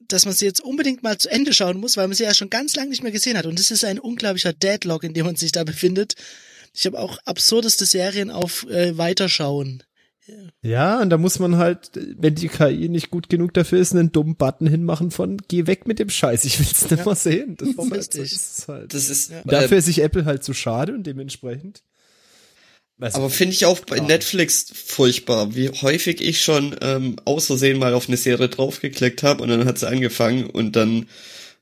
dass man sie jetzt unbedingt mal zu Ende schauen muss, weil man sie ja schon ganz lange nicht mehr gesehen hat. Und das ist ein unglaublicher Deadlock, in dem man sich da befindet. Ich habe auch absurdeste Serien auf äh, Weiterschauen. Ja, und da muss man halt, wenn die KI nicht gut genug dafür ist, einen dummen Button hinmachen von geh weg mit dem Scheiß, ich will's nicht Ja. mal sehen. Das ist halt, so ist halt. Das ist, Ja. äh, Dafür ist sich Apple halt zu schade und dementsprechend. Weiß Aber finde ich auch bei Ja. Netflix furchtbar, wie häufig ich schon ähm, aus Versehen mal auf eine Serie draufgeklickt habe und dann hat sie angefangen und dann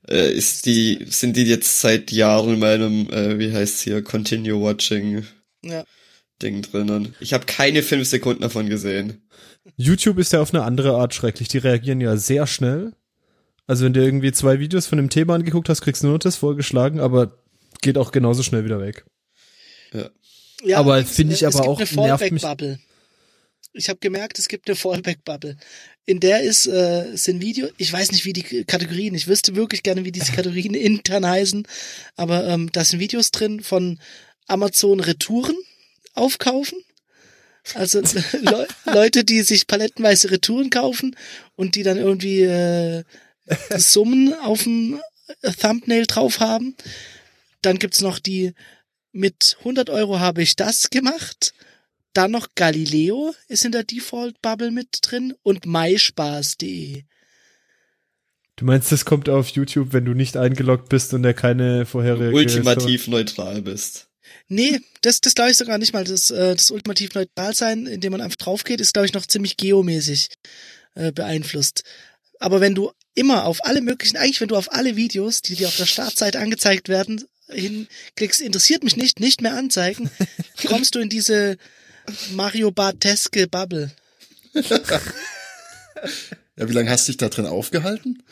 äh, ist die, sind die jetzt seit Jahren in meinem, äh, wie heißt's hier, Continue Watching Ja. Ding drinnen. Ich habe keine fünf Sekunden davon gesehen. YouTube ist ja auf eine andere Art schrecklich. Die reagieren ja sehr schnell. Also wenn du irgendwie zwei Videos von dem Thema angeguckt hast, kriegst du nur das vorgeschlagen, aber geht auch genauso schnell wieder weg. Ja, Aber allerdings, finde ich aber es gibt auch- eine nervt mich- Fallback-Bubble. Ich habe gemerkt, es gibt eine Fallback-Bubble. In der ist äh, sind Video, ich weiß nicht, wie die Kategorien, ich wüsste wirklich gerne, wie diese Kategorien intern heißen, aber ähm, da sind Videos drin von Amazon Retouren aufkaufen. Also Le Leute, die sich palettenweise Retouren kaufen und die dann irgendwie äh, Summen auf dem Thumbnail drauf haben. Dann gibt's noch die mit 100 Euro habe ich das gemacht. Dann noch Galileo ist in der Default Bubble mit drin und myspaß.de. Du meinst, das kommt auf YouTube, wenn du nicht eingeloggt bist und der keine vorherige Ultimativ neutral bist. Nee, das, das glaube ich sogar nicht mal. Das, äh, das ultimativ neutral sein, indem man einfach drauf geht, ist, glaube ich, noch ziemlich geomäßig äh, beeinflusst. Aber wenn du immer auf alle möglichen, eigentlich wenn du auf alle Videos, die dir auf der Startseite angezeigt werden, hinklickst, interessiert mich nicht, nicht mehr anzeigen, kommst du in diese Mario Barteske Bubble. Ja, wie lange hast du dich da drin aufgehalten?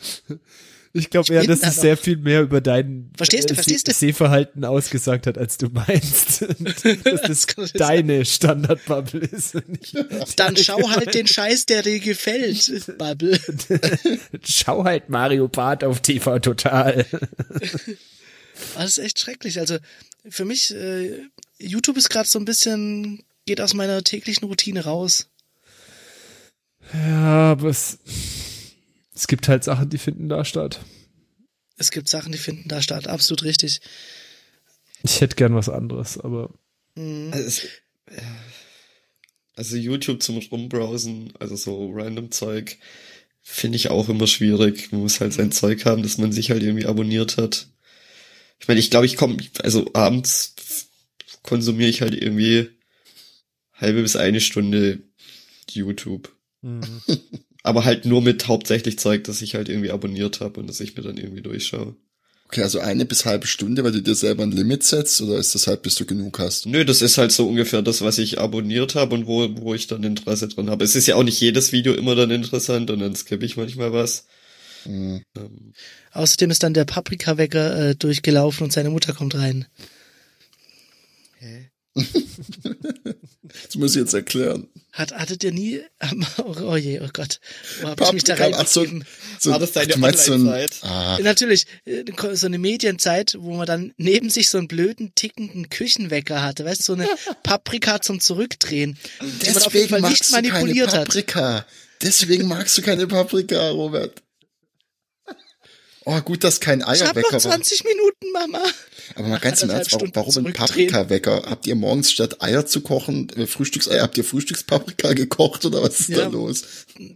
Ich glaube eher, dass da es sehr viel mehr über dein Verstehst du, äh, verstehst du? Se- Sehverhalten ausgesagt hat, als du meinst. dass das sein. deine Standardbubble ist. Dann schau halt den Scheiß, der dir gefällt, Bubble. Schau halt Mario Bart auf TV Total. Das ist echt schrecklich. Also für mich, äh, YouTube ist gerade so ein bisschen, geht aus meiner täglichen Routine raus. Ja, aber es, es gibt halt Sachen, die finden da statt. Es gibt Sachen, die finden da statt. Absolut richtig. Ich hätte gern was anderes, aber Also, es, also YouTube zum Rumbrowsen, also so random Zeug, finde ich auch immer schwierig. Man muss halt sein Zeug haben, dass man sich halt irgendwie abonniert hat. Ich meine, ich glaube, ich komme, also abends konsumiere ich halt irgendwie halbe bis eine Stunde YouTube. Aber halt nur mit hauptsächlich Zeug, das ich halt irgendwie abonniert habe und das ich mir dann irgendwie durchschaue. Okay, also eine bis halbe Stunde, weil du dir selber ein Limit setzt, oder ist das halt, bis du genug hast? Nö, das ist halt so ungefähr das, was ich abonniert habe und wo, wo ich dann Interesse dran habe. Es ist ja auch nicht jedes Video immer dann interessant und dann skippe ich manchmal was. Mhm. Ähm, Außerdem ist dann der Paprika-Wecker äh, durchgelaufen und seine Mutter kommt rein. Das muss ich jetzt erklären. Hat, hattet ihr nie, oh, oh je, oh Gott, wo hab ich mich da Paprika, ach so, so, War das deine meinst so Online-Zeit? ah, Natürlich, äh, so eine Medienzeit, wo man dann neben sich so einen blöden, tickenden Küchenwecker hatte, weißt du, so eine Paprika zum Zurückdrehen, die man auf jeden deswegen Fall magst nicht du keine manipuliert hat. Paprika. Deswegen magst du keine Paprika, Robert. Oh, gut, dass kein Ich hab noch Eierwecker war. 20 Minuten, Mama. Aber mal ganz im Ernst, warum, warum ein. Paprika-Wecker? Habt ihr morgens statt Eier zu kochen, äh, Frühstückseier, habt ihr Frühstückspaprika gekocht oder was ist da Ja. los?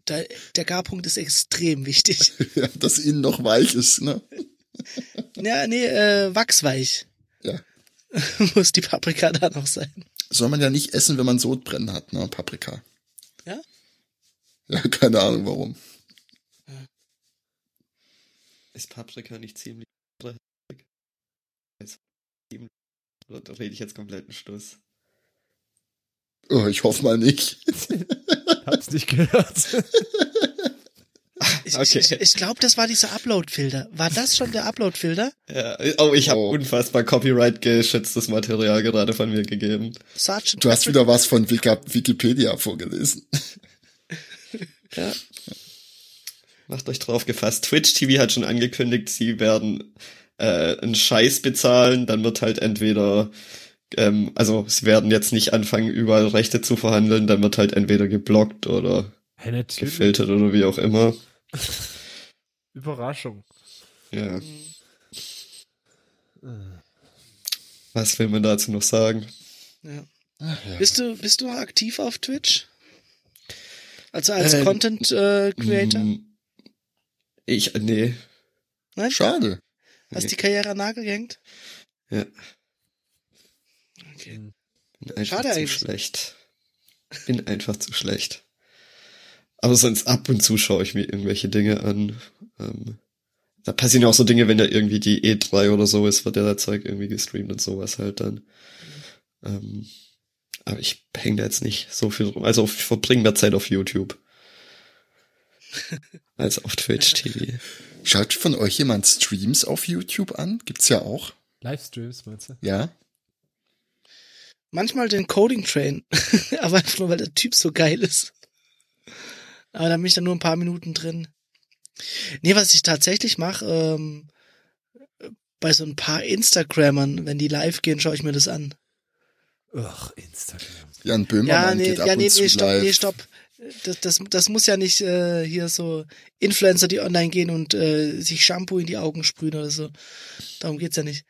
Da, der Garpunkt ist extrem wichtig. Ja, dass innen noch weich ist, ne? Ja, nee, äh, wachsweich Ja. muss die Paprika da noch sein. Soll man ja nicht essen, wenn man Sodbrennen hat, ne? Paprika. Ja? Ja, keine Ahnung warum. Ist Paprika nicht ziemlich ziemlich- Oder da rede ich jetzt kompletten Schluss. Oh, ich hoffe mal nicht. hab's nicht gehört. Ich, Okay. ich, ich glaube, das war dieser Upload-Filter. War das schon der Upload-Filter? Ja, oh, ich habe Oh. unfassbar Copyright-geschütztes Material gerade von mir gegeben. Sergeant Du hast wieder was von Wiki- Wikipedia vorgelesen. Ja. Macht euch drauf gefasst. Twitch TV hat schon angekündigt, sie werden äh, einen Scheiß bezahlen. Dann wird halt entweder, ähm, also sie werden jetzt nicht anfangen, überall Rechte zu verhandeln. Dann wird halt entweder geblockt oder Hey, gefiltert oder wie auch immer. Überraschung. Ja. Was will man dazu noch sagen? Ja. Ja. Bist du, bist du aktiv auf Twitch? Also als Ähm, Content äh, Creator? Ich, nee. Nein? Schade. Hast die Karriere an Nagel gehängt? Ja. Okay. Bin einfach Schade zu eigentlich. schlecht. Bin einfach zu schlecht. Aber sonst ab und zu schaue ich mir irgendwelche Dinge an. Ähm, da passieren ja auch so Dinge, wenn da irgendwie die E3 oder so ist, wird ja da Zeug irgendwie gestreamt und sowas halt dann. Ähm, aber ich hänge da jetzt nicht so viel rum. Also ich verbringe mehr Zeit auf YouTube. als auf Twitch TV. Schaut von euch jemand Streams auf YouTube an? Gibt's ja auch. Livestreams, meinst du? Ja. Manchmal den Coding Train. Aber einfach nur, weil der Typ so geil ist. Aber da bin ich dann nur ein paar Minuten drin. Nee, was ich tatsächlich mache, ähm, bei so ein paar Instagrammern, wenn die live gehen, schaue ich mir das an. Ach, Instagram. Jan Ja, Böhmermann nee, geht ab ja, und nee, zu nee, stopp, live. nee, stopp. Das, das, das muss ja nicht äh, hier so Influencer, die online gehen und äh, sich Shampoo in die Augen sprühen oder so. Darum geht's ja nicht.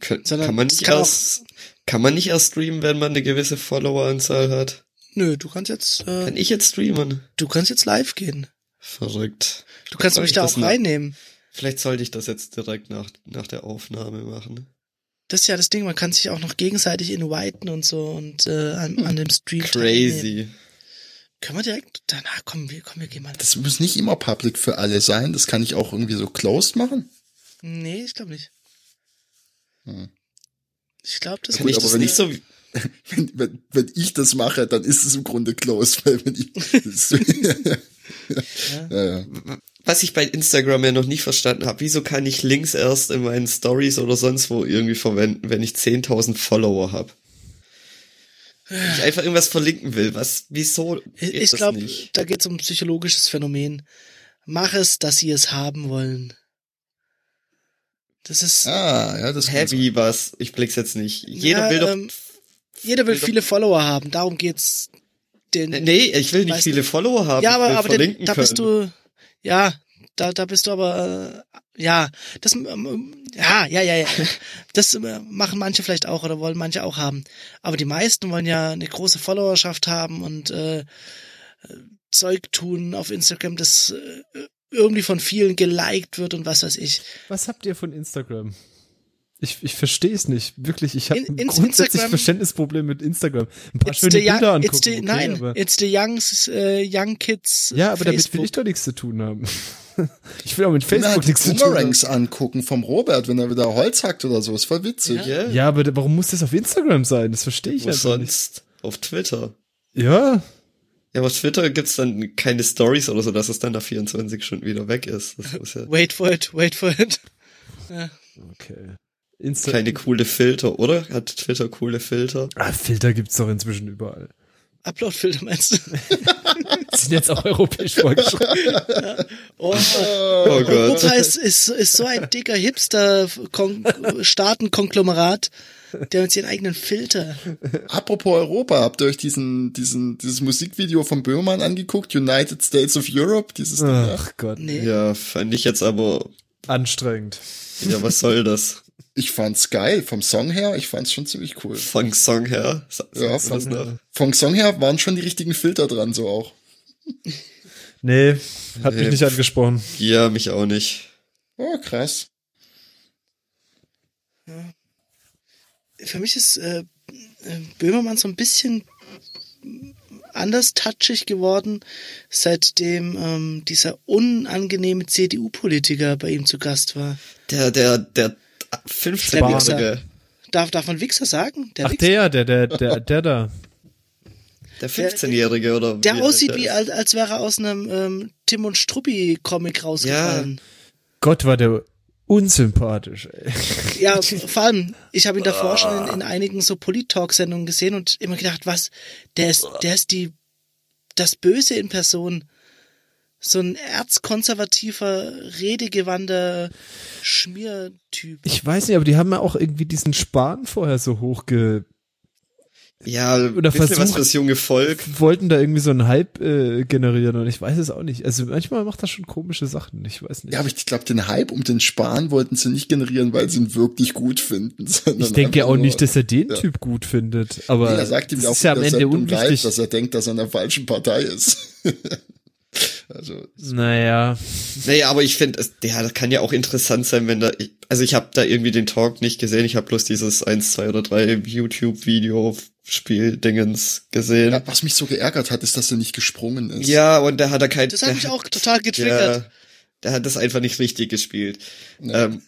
Kön Sondern kann man nicht kann erst, kann man nicht erst streamen, wenn man eine gewisse Followeranzahl hat? Nö, du kannst jetzt, äh, Kann ich jetzt streamen? du kannst jetzt live gehen. Verrückt. Du kannst mich ich da auch reinnehmen. Vielleicht sollte ich das jetzt direkt nach, nach der Aufnahme machen. Das ist ja das Ding, man kann sich auch noch gegenseitig inviten und so und äh, an, an dem Stream. Crazy. Können wir direkt danach kommen wir, komm, wir gehen mal. Das muss nicht immer public für alle sein. Das kann ich auch irgendwie so closed machen. Nee, ich glaube nicht. Ich glaube, das Gut, Finde ich aber das wenn nicht ich- so, wie- Wenn, wenn, wenn ich das mache, dann ist es im Grunde closed, weil wenn ich, das, ja, ja. Was ich bei Instagram ja noch nicht verstanden habe, wieso kann ich Links erst in meinen Stories oder sonst wo irgendwie verwenden, wenn ich 10.000 Follower habe? Wenn ich einfach irgendwas verlinken will, was, wieso ich glaube, da geht es um ein psychologisches Phänomen. Mach es, dass sie es haben wollen. Das ist, Ah, ja, das. Heavy was, ich blick's jetzt nicht. Jeder Ja, will doch, ähm, jeder will will doch- viele Follower haben, darum geht's. Den, nee, ich will nicht viele Follower haben. ja, aber, aber den, da bist können. du, ja, da, da bist du aber, äh, ja, das, ähm, ja, ja, ja, ja, das äh, machen manche vielleicht auch oder wollen manche auch haben. Aber die meisten wollen ja eine große Followerschaft haben und äh, äh, Zeug tun auf Instagram, das äh, irgendwie von vielen geliked wird und was weiß ich. Was habt ihr von Instagram? Ich, ich verstehe es nicht. Wirklich, ich habe In- grundsätzlich Instagram- Verständnisproblem mit Instagram. Ein paar It's schöne the Bilder young, angucken. it's the, okay, nein, aber, it's the youngs, äh, young kids. ja, aber damit will Facebook. ich doch nichts zu tun haben. ich will auch mit Facebook halt nichts zu tun haben. Boomerangs angucken vom Robert, wenn er wieder Holz hackt oder so. Ist voll witzig. Ja, Ja, aber da- warum muss das auf Instagram sein? Das verstehe ich wo einfach nicht. sonst? Auf Twitter. Ja, Ja, aber auf Twitter gibt's dann keine Stories oder so, dass es dann nach 24 Stunden wieder weg ist. Das ist ja Wait for it, wait for it. okay. Insta keine coole Filter, oder? Hat Twitter coole Filter? ah, Filter gibt's doch inzwischen überall. Upload-Filter meinst du? Die sind jetzt auch europäisch vorgeschrieben. Oh, Oh Gott. Europa ist, ist, ist so ein dicker Hipster-Staatenkonglomerat, der uns ihren eigenen Filter. Apropos Europa, habt ihr euch diesen, diesen, dieses Musikvideo von Böhmermann angeguckt? United States of Europe? Dieses Ding, ja? Ach Gott, Nee. Ja, fand ich jetzt aber, anstrengend. ja, was soll das? Ich fand's geil. Vom Song her, ich fand's schon ziemlich cool. Von Song her? Ja, noch? vom Song her waren schon die richtigen Filter dran, so auch. Nee, hat mich Nee. nicht angesprochen. Ja, mich auch nicht. Oh, krass. Für mich ist äh, Böhmermann so ein bisschen anders touchig geworden, seitdem ähm, dieser unangenehme CDU-Politiker bei ihm zu Gast war. Der, der, der 15-Jährige. Darf, darf man Wichser sagen? Der Ach, Wichser? der, der, der, der, der da. Der 15-Jährige, oder? Der wie aussieht alt wie, der als, als wäre er aus einem ähm, Tim und Struppi-Comic rausgefallen. Gott, war der unsympathisch, ey. Ja, vor allem, ich habe ihn davor schon in, in einigen so Polit-Talk-Sendungen gesehen und immer gedacht, was, der ist, der ist die, das Böse in Person. So ein erzkonservativer, redegewandter Schmiertyp. Ich weiß nicht, aber die haben ja auch irgendwie diesen Spahn vorher so hochge... Ja, Oder bisschen was versucht- fürs junge Volk. wollten da irgendwie so einen Hype äh, generieren und ich weiß es auch nicht. Also manchmal macht das schon komische Sachen, ich weiß nicht. Ja, aber ich glaube, den Hype um den Spahn wollten sie nicht generieren, weil sie ihn wirklich gut finden. sondern ich denke ja auch nur- nicht, dass er den ja. Typ gut findet, aber Nee, er sagt ihm das ja auch ist ja am Ende unwichtig. dass er denkt, dass er in der falschen Partei ist. also, Naja, Naja, aber ich finde, ja, das kann ja auch interessant sein, wenn da, ich- also ich habe da irgendwie den Talk nicht gesehen, ich habe bloß dieses 1, 2 oder 3 YouTube-Video-Spiel-Dingens gesehen. ja, was mich so geärgert hat, ist, dass er nicht gesprungen ist. Ja, und da hat er kein. Das hat mich hat- auch total getriggert. Ja, der hat das einfach nicht richtig gespielt. Ähm,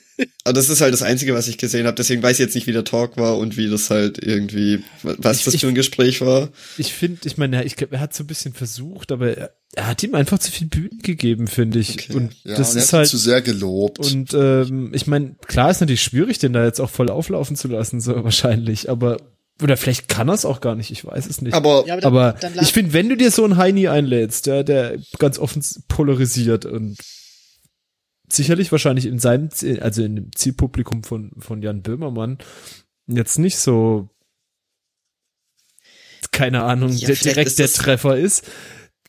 aber das ist halt das Einzige, was ich gesehen habe. Deswegen weiß ich jetzt nicht, wie der Talk war und wie das halt irgendwie, was Ich- das für ein Gespräch war. ich finde, ich meine, ich glaube, er hat so ein bisschen versucht, aber er, er hat ihm einfach zu viel Bühnen gegeben, finde ich. Okay. Und Ja, das und er ist halt zu sehr gelobt. Und ähm, ich meine, klar ist natürlich schwierig, den da jetzt auch voll auflaufen zu lassen, so wahrscheinlich, aber oder vielleicht kann er es auch gar nicht, ich weiß es nicht. Aber, Ja, aber dann, aber dann ich finde, wenn du dir so einen Heini einlädst, der, der ganz offen polarisiert und sicherlich wahrscheinlich in seinem, Ziel, also in dem Zielpublikum von, von Jan Böhmermann jetzt nicht so, keine Ahnung, Ja, der, direkt der Treffer ist,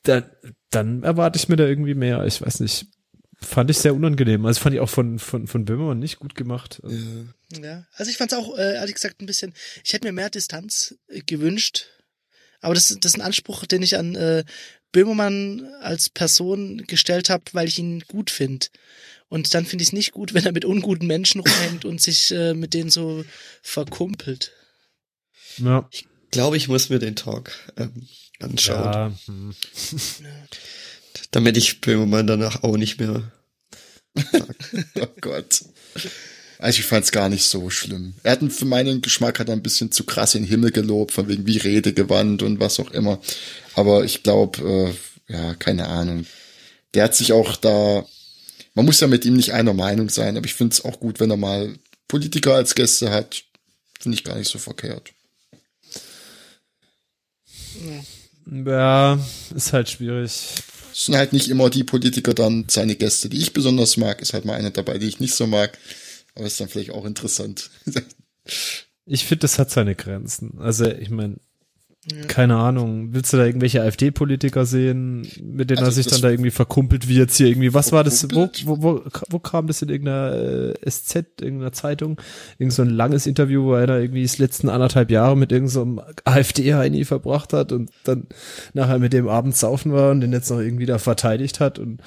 dann, dann erwarte ich mir da irgendwie mehr. Ich weiß nicht. Fand ich sehr unangenehm. Also fand ich auch von, von, von Böhmermann nicht gut gemacht. Ja, also ich fand's auch, äh, ehrlich gesagt, ein bisschen, ich hätte mir mehr Distanz äh, gewünscht. Aber das, das ist ein Anspruch, den ich an äh, Böhmermann als Person gestellt habe, weil ich ihn gut finde. Und dann finde ich es nicht gut, wenn er mit unguten Menschen rumhängt und sich äh, mit denen so verkumpelt. Ja. glaube, ich muss mir den Talk ähm, anschauen, ja hm. damit ich Böhmermann danach auch nicht mehr. Oh Gott. Also ich fand es gar nicht so schlimm. Er hat für meinen Geschmack hat er ein bisschen zu krass in den Himmel gelobt, von wegen wie Redegewandt und was auch immer. Aber ich glaube, äh, ja, keine Ahnung. Der hat sich auch da, man muss ja mit ihm nicht einer Meinung sein, aber ich finde es auch gut, wenn er mal Politiker als Gäste hat. Finde ich gar nicht so verkehrt. Ja, ist halt schwierig. Es sind halt nicht immer die Politiker dann seine Gäste, die ich besonders mag. Ist halt mal einer dabei, die ich nicht so mag. Aber ist dann vielleicht auch interessant. ich finde, das hat seine Grenzen. Also ich meine, ja. Keine Ahnung. Willst du da irgendwelche AfD-Politiker sehen, mit denen also er sich dann da irgendwie verkumpelt, wie jetzt hier irgendwie, was war das, wo, wo, wo, wo kam das in irgendeiner äh, SZ, irgendeiner Zeitung? Irgend so ein langes Interview, wo einer irgendwie das letzten anderthalb Jahre mit irgendeinem so AfD-Heini verbracht hat und dann nachher mit dem abends saufen war und den jetzt noch irgendwie da verteidigt hat und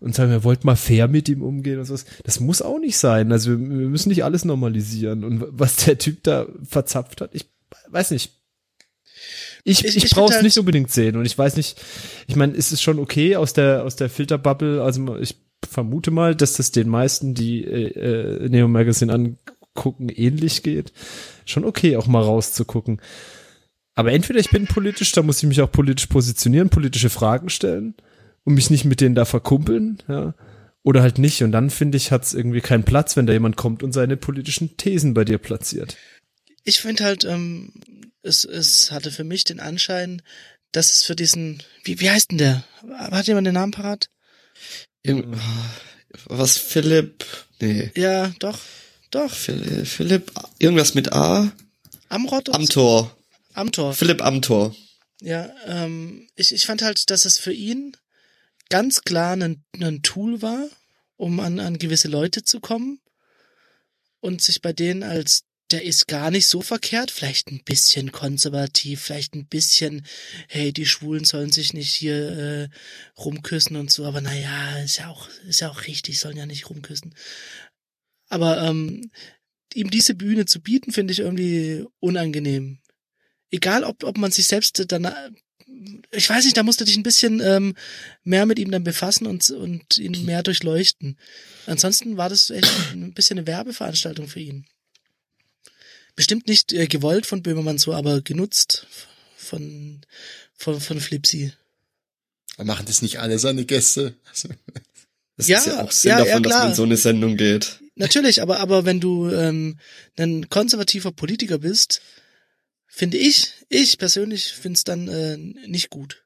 und sagen, wir wollten mal fair mit ihm umgehen und sowas. Das muss auch nicht sein. Also wir, wir müssen nicht alles normalisieren. Und was der Typ da verzapft hat, ich weiß nicht, ich, ich, ich brauche es halt nicht unbedingt sehen und ich weiß nicht, ich meine, ist es schon okay aus der aus der Filterbubble, also ich vermute mal, dass das den meisten, die äh, äh, Neo Magazine angucken, ähnlich geht. Schon okay, auch mal rauszugucken. Aber entweder ich bin politisch, da muss ich mich auch politisch positionieren, politische Fragen stellen und mich nicht mit denen da verkumpeln, ja. Oder halt nicht. Und dann finde ich, hat es irgendwie keinen Platz, wenn da jemand kommt und seine politischen Thesen bei dir platziert. Ich finde halt, ähm, es, es hatte für mich den Anschein, dass es für diesen, wie, wie heißt denn der? Hat jemand den Namen parat? Was, Philipp? Nee. Ja, doch, doch. Philipp, irgendwas mit A? Amrod? Amtor. Amtor. Philipp Amtor. Ja, ähm, ich, ich fand halt, dass es für ihn ganz klar ein, ein Tool war, um an, an gewisse Leute zu kommen und sich bei denen als der ist gar nicht so verkehrt, vielleicht ein bisschen konservativ, vielleicht ein bisschen, hey, die Schwulen sollen sich nicht hier äh, rumküssen und so, aber naja, ist ja auch, ist ja auch richtig, sollen ja nicht rumküssen. Aber ähm, ihm diese Bühne zu bieten, finde ich irgendwie unangenehm. Egal, ob, ob man sich selbst dann, ich weiß nicht, da musste dich ein bisschen ähm, mehr mit ihm dann befassen und, und ihn mehr durchleuchten. Ansonsten war das echt ein bisschen eine Werbeveranstaltung für ihn bestimmt nicht äh, gewollt von Böhmermann so, aber genutzt von, von, von Flipsy. Machen das nicht alle seine Gäste? Das ja, ist ja auch Sinn ja, davon, ja, dass man in so eine Sendung geht. Natürlich, aber, aber wenn du ähm, ein konservativer Politiker bist, finde ich, ich persönlich finde es dann äh, nicht gut,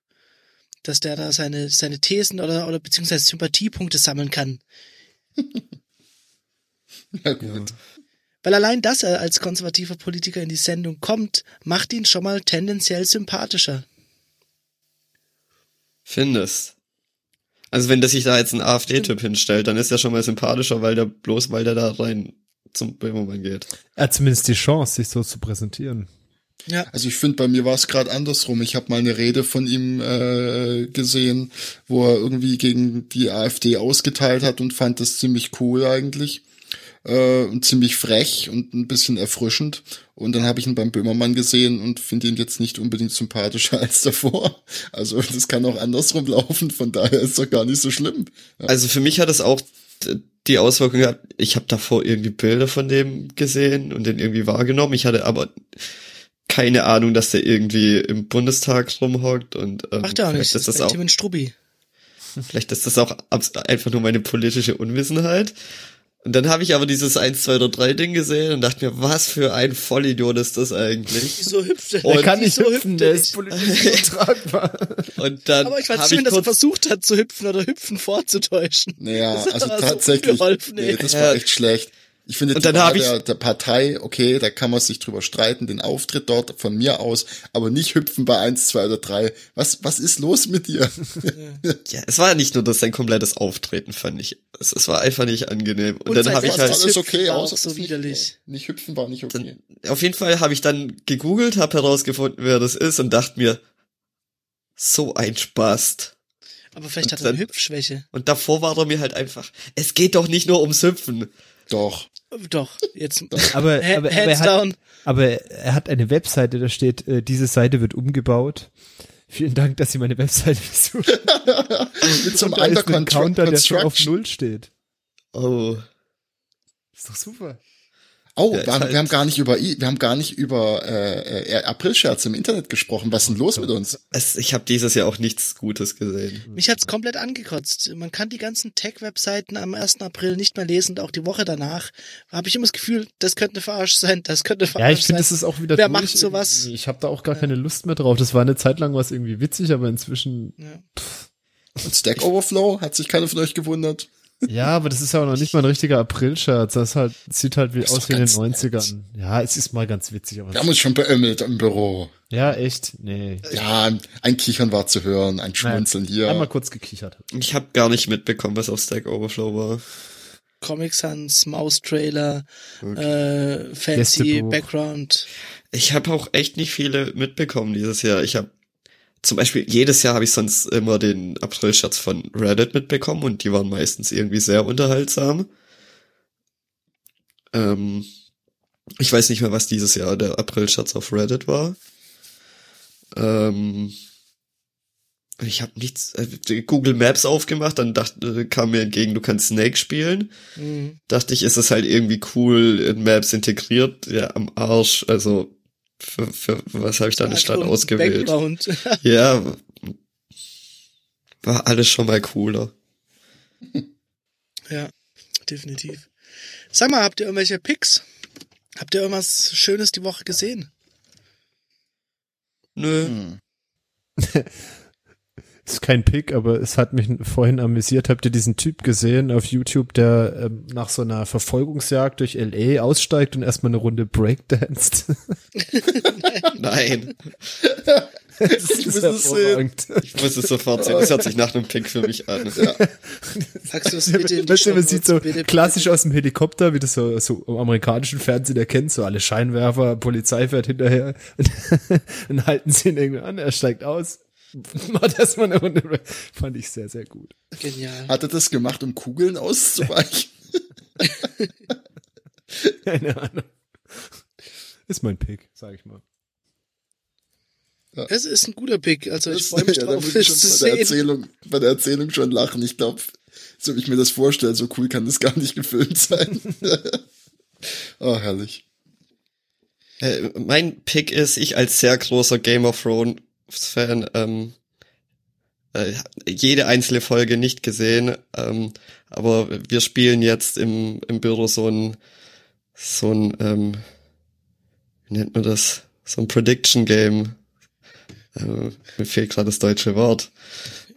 dass der da seine, seine Thesen oder, oder beziehungsweise Sympathiepunkte sammeln kann. ja, gut. Ja. Weil allein, dass er als konservativer Politiker in die Sendung kommt, macht ihn schon mal tendenziell sympathischer. Findest. Also wenn der sich da jetzt ein AfD-Typ hinstellt, dann ist er schon mal sympathischer, weil der bloß, weil der da rein zum Böhmermann geht. Er hat zumindest die Chance, sich so zu präsentieren. Ja. Also ich finde, bei mir war es gerade andersrum. Ich habe mal eine Rede von ihm äh, gesehen, wo er irgendwie gegen die AfD ausgeteilt hat und fand das ziemlich cool eigentlich äh, ziemlich frech und ein bisschen erfrischend. Und dann habe ich ihn beim Böhmermann gesehen und finde ihn jetzt nicht unbedingt sympathischer als davor. Also das kann auch andersrum laufen, von daher ist doch gar nicht so schlimm. Ja. Also für mich hat es auch die Auswirkung gehabt, ich habe davor irgendwie Bilder von dem gesehen und den irgendwie wahrgenommen. Ich hatte aber keine Ahnung, dass der irgendwie im Bundestag rumhockt und ähm, Macht er auch nicht, ist das, das auch, Strubbi. Vielleicht ist das auch einfach nur meine politische Unwissenheit. Und dann habe ich aber dieses 1, 2 oder 3 Ding gesehen und dachte mir, was für ein Vollidiot ist das eigentlich? Wieso hüpft der? Und kann nicht so hüpfen, der ist politisch untragbar. und dann aber ich fand schön, dass er versucht hat zu hüpfen oder hüpfen vorzutäuschen. Naja, also tatsächlich, so geholfen, nee, das war echt schlecht. Ich finde, und dann habe ich der, der Partei, okay, da kann man sich drüber streiten, den Auftritt dort von mir aus, aber nicht hüpfen bei eins, zwei oder drei. Was, was ist los mit dir? ja, es war ja nicht nur das sein komplettes Auftreten, fand ich. Es, es war einfach nicht angenehm. Und, und dann habe ich halt alles okay aus, so widerlich. Nicht hüpfen war nicht okay. Dann, auf jeden Fall habe ich dann gegoogelt, habe herausgefunden, wer das ist und dachte mir, so ein Spaß. Aber vielleicht und hat er eine Hüpfschwäche. Und davor war er mir halt einfach, es geht doch nicht nur ums Hüpfen. Doch. Doch, jetzt. Aber, aber, aber, er hat, aber er hat eine Webseite, da steht, äh, diese Seite wird umgebaut. Vielen Dank, dass Sie meine Webseite besuchen. Mit so einem Under Counter, der schon auf Null steht. Oh. Ist doch super. Oh, Ja, wir, haben, halt- wir haben gar nicht über I- wir haben gar nicht über äh, äh, Aprilscherz im Internet gesprochen. Was ist denn los mit uns? Es, ich habe dieses Jahr auch nichts Gutes gesehen. Mich hat's komplett angekotzt. Man kann die ganzen Tech-Webseiten am 1. April nicht mehr lesen und auch die Woche danach habe ich immer das Gefühl, das könnte eine Verarsche sein, das könnte eine Ja, Verarsche ich finde, sein. es ist auch wieder Wer durch macht sowas? Ich habe da auch gar keine Lust mehr drauf. Das war eine Zeit lang was irgendwie witzig, aber inzwischen Ja. Und Stack Overflow hat sich keiner von euch gewundert. Ja, aber das ist ja auch noch nicht mal ein richtiger April-Scherz. Das halt, sieht halt wie ist aus wie in den ganz nett. 90ern. Ja, es ist mal ganz witzig, aber Wir haben uns schon beömmelt im Büro. ja, echt, nee. Ja, ein Kichern war zu hören, ein Schmunzeln hier. Einmal kurz gekichert. Ich habe gar nicht mitbekommen, was auf Stack Overflow war. Comic Sans, Mouse-Trailer, äh, fancy Gästebuch. Background. Ich habe auch echt nicht viele mitbekommen dieses Jahr. Ich habe zum Beispiel jedes Jahr habe ich sonst immer den Aprilscherz von Reddit mitbekommen und die waren meistens irgendwie sehr unterhaltsam. Ähm, ich weiß nicht mehr, was dieses Jahr der Aprilscherz auf Reddit war. Ähm, ich habe nichts, äh, Google Maps aufgemacht, dann dachte, kam mir entgegen, du kannst Snake spielen. Mhm. Dachte ich, ist es halt irgendwie cool in Maps integriert. Ja, am Arsch. Also, für, für was habe ich da eine Stadt ausgewählt? Background. Ja, war alles schon mal cooler. ja, definitiv. Sag mal, habt ihr irgendwelche Picks? Habt ihr irgendwas Schönes die Woche gesehen? Nö. Hm. Ist kein Pick, aber es hat mich vorhin amüsiert. Habt ihr diesen Typ gesehen auf YouTube, der ähm, nach so einer Verfolgungsjagd durch LA aussteigt und erstmal eine Runde Breakdanced? Nein. das Ich muss es sehen. Ich muss es sofort sehen. Das hört sich nach einem Pick für mich an. Sagst du es bitte in die Weißt man sieht so bitte, klassisch aus dem Helikopter, wie das so, so im amerikanischen Fernsehen erkennt, so alle Scheinwerfer, Polizei fährt hinterher und dann halten sie ihn irgendwie an, er steigt aus, erstmal eine Runde. Fand ich sehr, sehr gut. Genial. Hat er das gemacht, um Kugeln auszuweichen? Keine Ahnung. Ist mein Pick, sag ich mal. Es ist ein guter Pick. Also ich Das- freue mich ja, da drauf, muss ich schon bei der. Erzählung, bei der Erzählung schon lachen. Ich glaube, so wie ich mir das vorstelle, so cool kann das gar nicht gefilmt sein. oh, herrlich. Äh, mein Pick ist, ich als sehr großer Game of Thrones Fan, ähm, äh, jede einzelne Folge nicht gesehen, ähm, aber wir spielen jetzt im, im Büro so ein, so ein, ähm, wie nennt man das? So ein Prediction Game. Äh, mir fehlt gerade das deutsche Wort.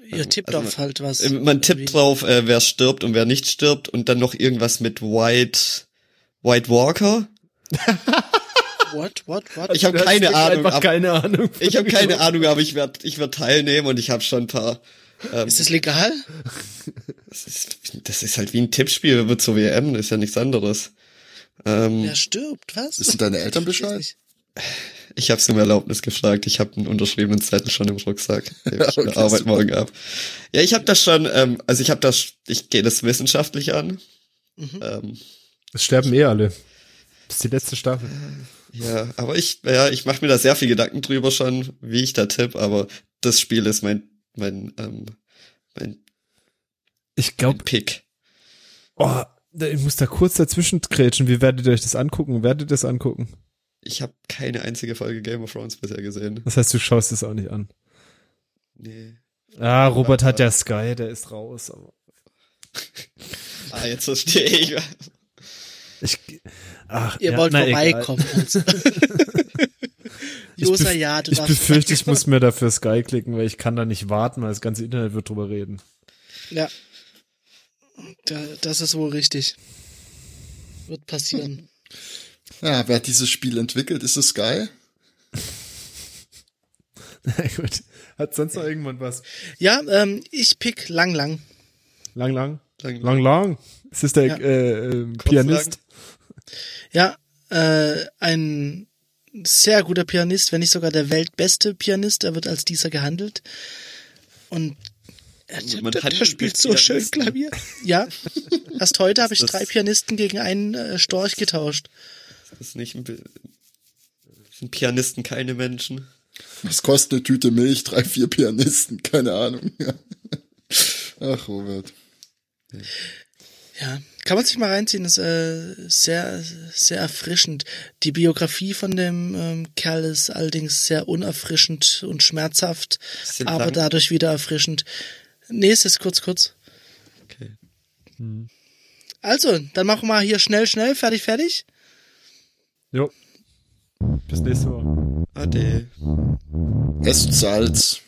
Ihr tippt Also auf halt was. Man tippt Wie- drauf, äh, wer stirbt und wer nicht stirbt und dann noch irgendwas mit White, White Walker. What, what, what? Ich habe keine Ahnung. Einfach aber- keine Ahnung. Ich habe keine Ahnung, aber ich werde ich werd teilnehmen und ich habe schon ein paar. Ähm, ist das legal? das, ist, das ist halt wie ein Tippspiel, wird zur WM, ist ja nichts anderes. Ähm, Wer stirbt? Was? Wissen deine Eltern Bescheid? ich habe um Erlaubnis gefragt, ich habe einen unterschriebenen Zettel schon im Rucksack. Ich Okay, okay, Arbeit super. morgen ab. Ja, ich habe das schon, ähm, also ich habe das, ich gehe das wissenschaftlich an. Mhm. Ähm, Es sterben eh alle. Das ist die letzte Staffel. Ja, aber ich, ja, ich mache mir da sehr viel Gedanken drüber schon, wie ich da tipp, aber das Spiel ist mein, mein, ähm, mein, Ich glaube, Pick. oh, ich muss da kurz dazwischen grätschen. Wie werdet ihr euch das angucken? Werdet ihr das angucken? Ich habe keine einzige Folge Game of Thrones bisher gesehen. Das heißt, du schaust es auch nicht an. Nee. Ah, Robert hat ja Sky, der ist raus. Aber Ah, jetzt verstehe ich. ich, ach, Ihr ja, wollt na, vorbeikommen. Ich, Josa, bef- ja, du ich befürchte, ich muss mir dafür Sky klicken, weil ich kann da nicht warten, weil das ganze Internet wird drüber reden. Ja. Da, das ist wohl richtig. Wird passieren. Ja, wer hat dieses Spiel entwickelt? Ist es Sky? Na gut. Hat sonst noch irgendwann was? Ja, ähm, ich pick lang, lang. Lang, lang? Lang, Lang, lang? Ist das der Ja. äh, äh, Pianist? Ja, äh, ein sehr guter Pianist, wenn nicht sogar der weltbeste Pianist. Er wird als dieser gehandelt. Und er, Man der, der spielt so schön. Klavier. Ja. Erst heute habe ich Das- drei Pianisten gegen einen äh, Storch getauscht. Das ist nicht ein sind Pianisten keine Menschen. Was kostet eine Tüte Milch? Drei, vier Pianisten? Keine Ahnung. Ach, Robert. Ja, Kann man sich mal reinziehen, ist äh, sehr, sehr erfrischend. Die Biografie von dem ähm, Kerl ist allerdings sehr unerfrischend und schmerzhaft, aber lang? dadurch wieder erfrischend. Nee, es ist kurz, kurz. Okay. Also, dann machen wir hier schnell, schnell, fertig, fertig. Jo. Bis nächste Woche. Ade. Esst Salz.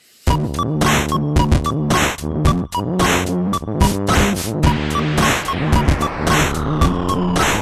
Oh.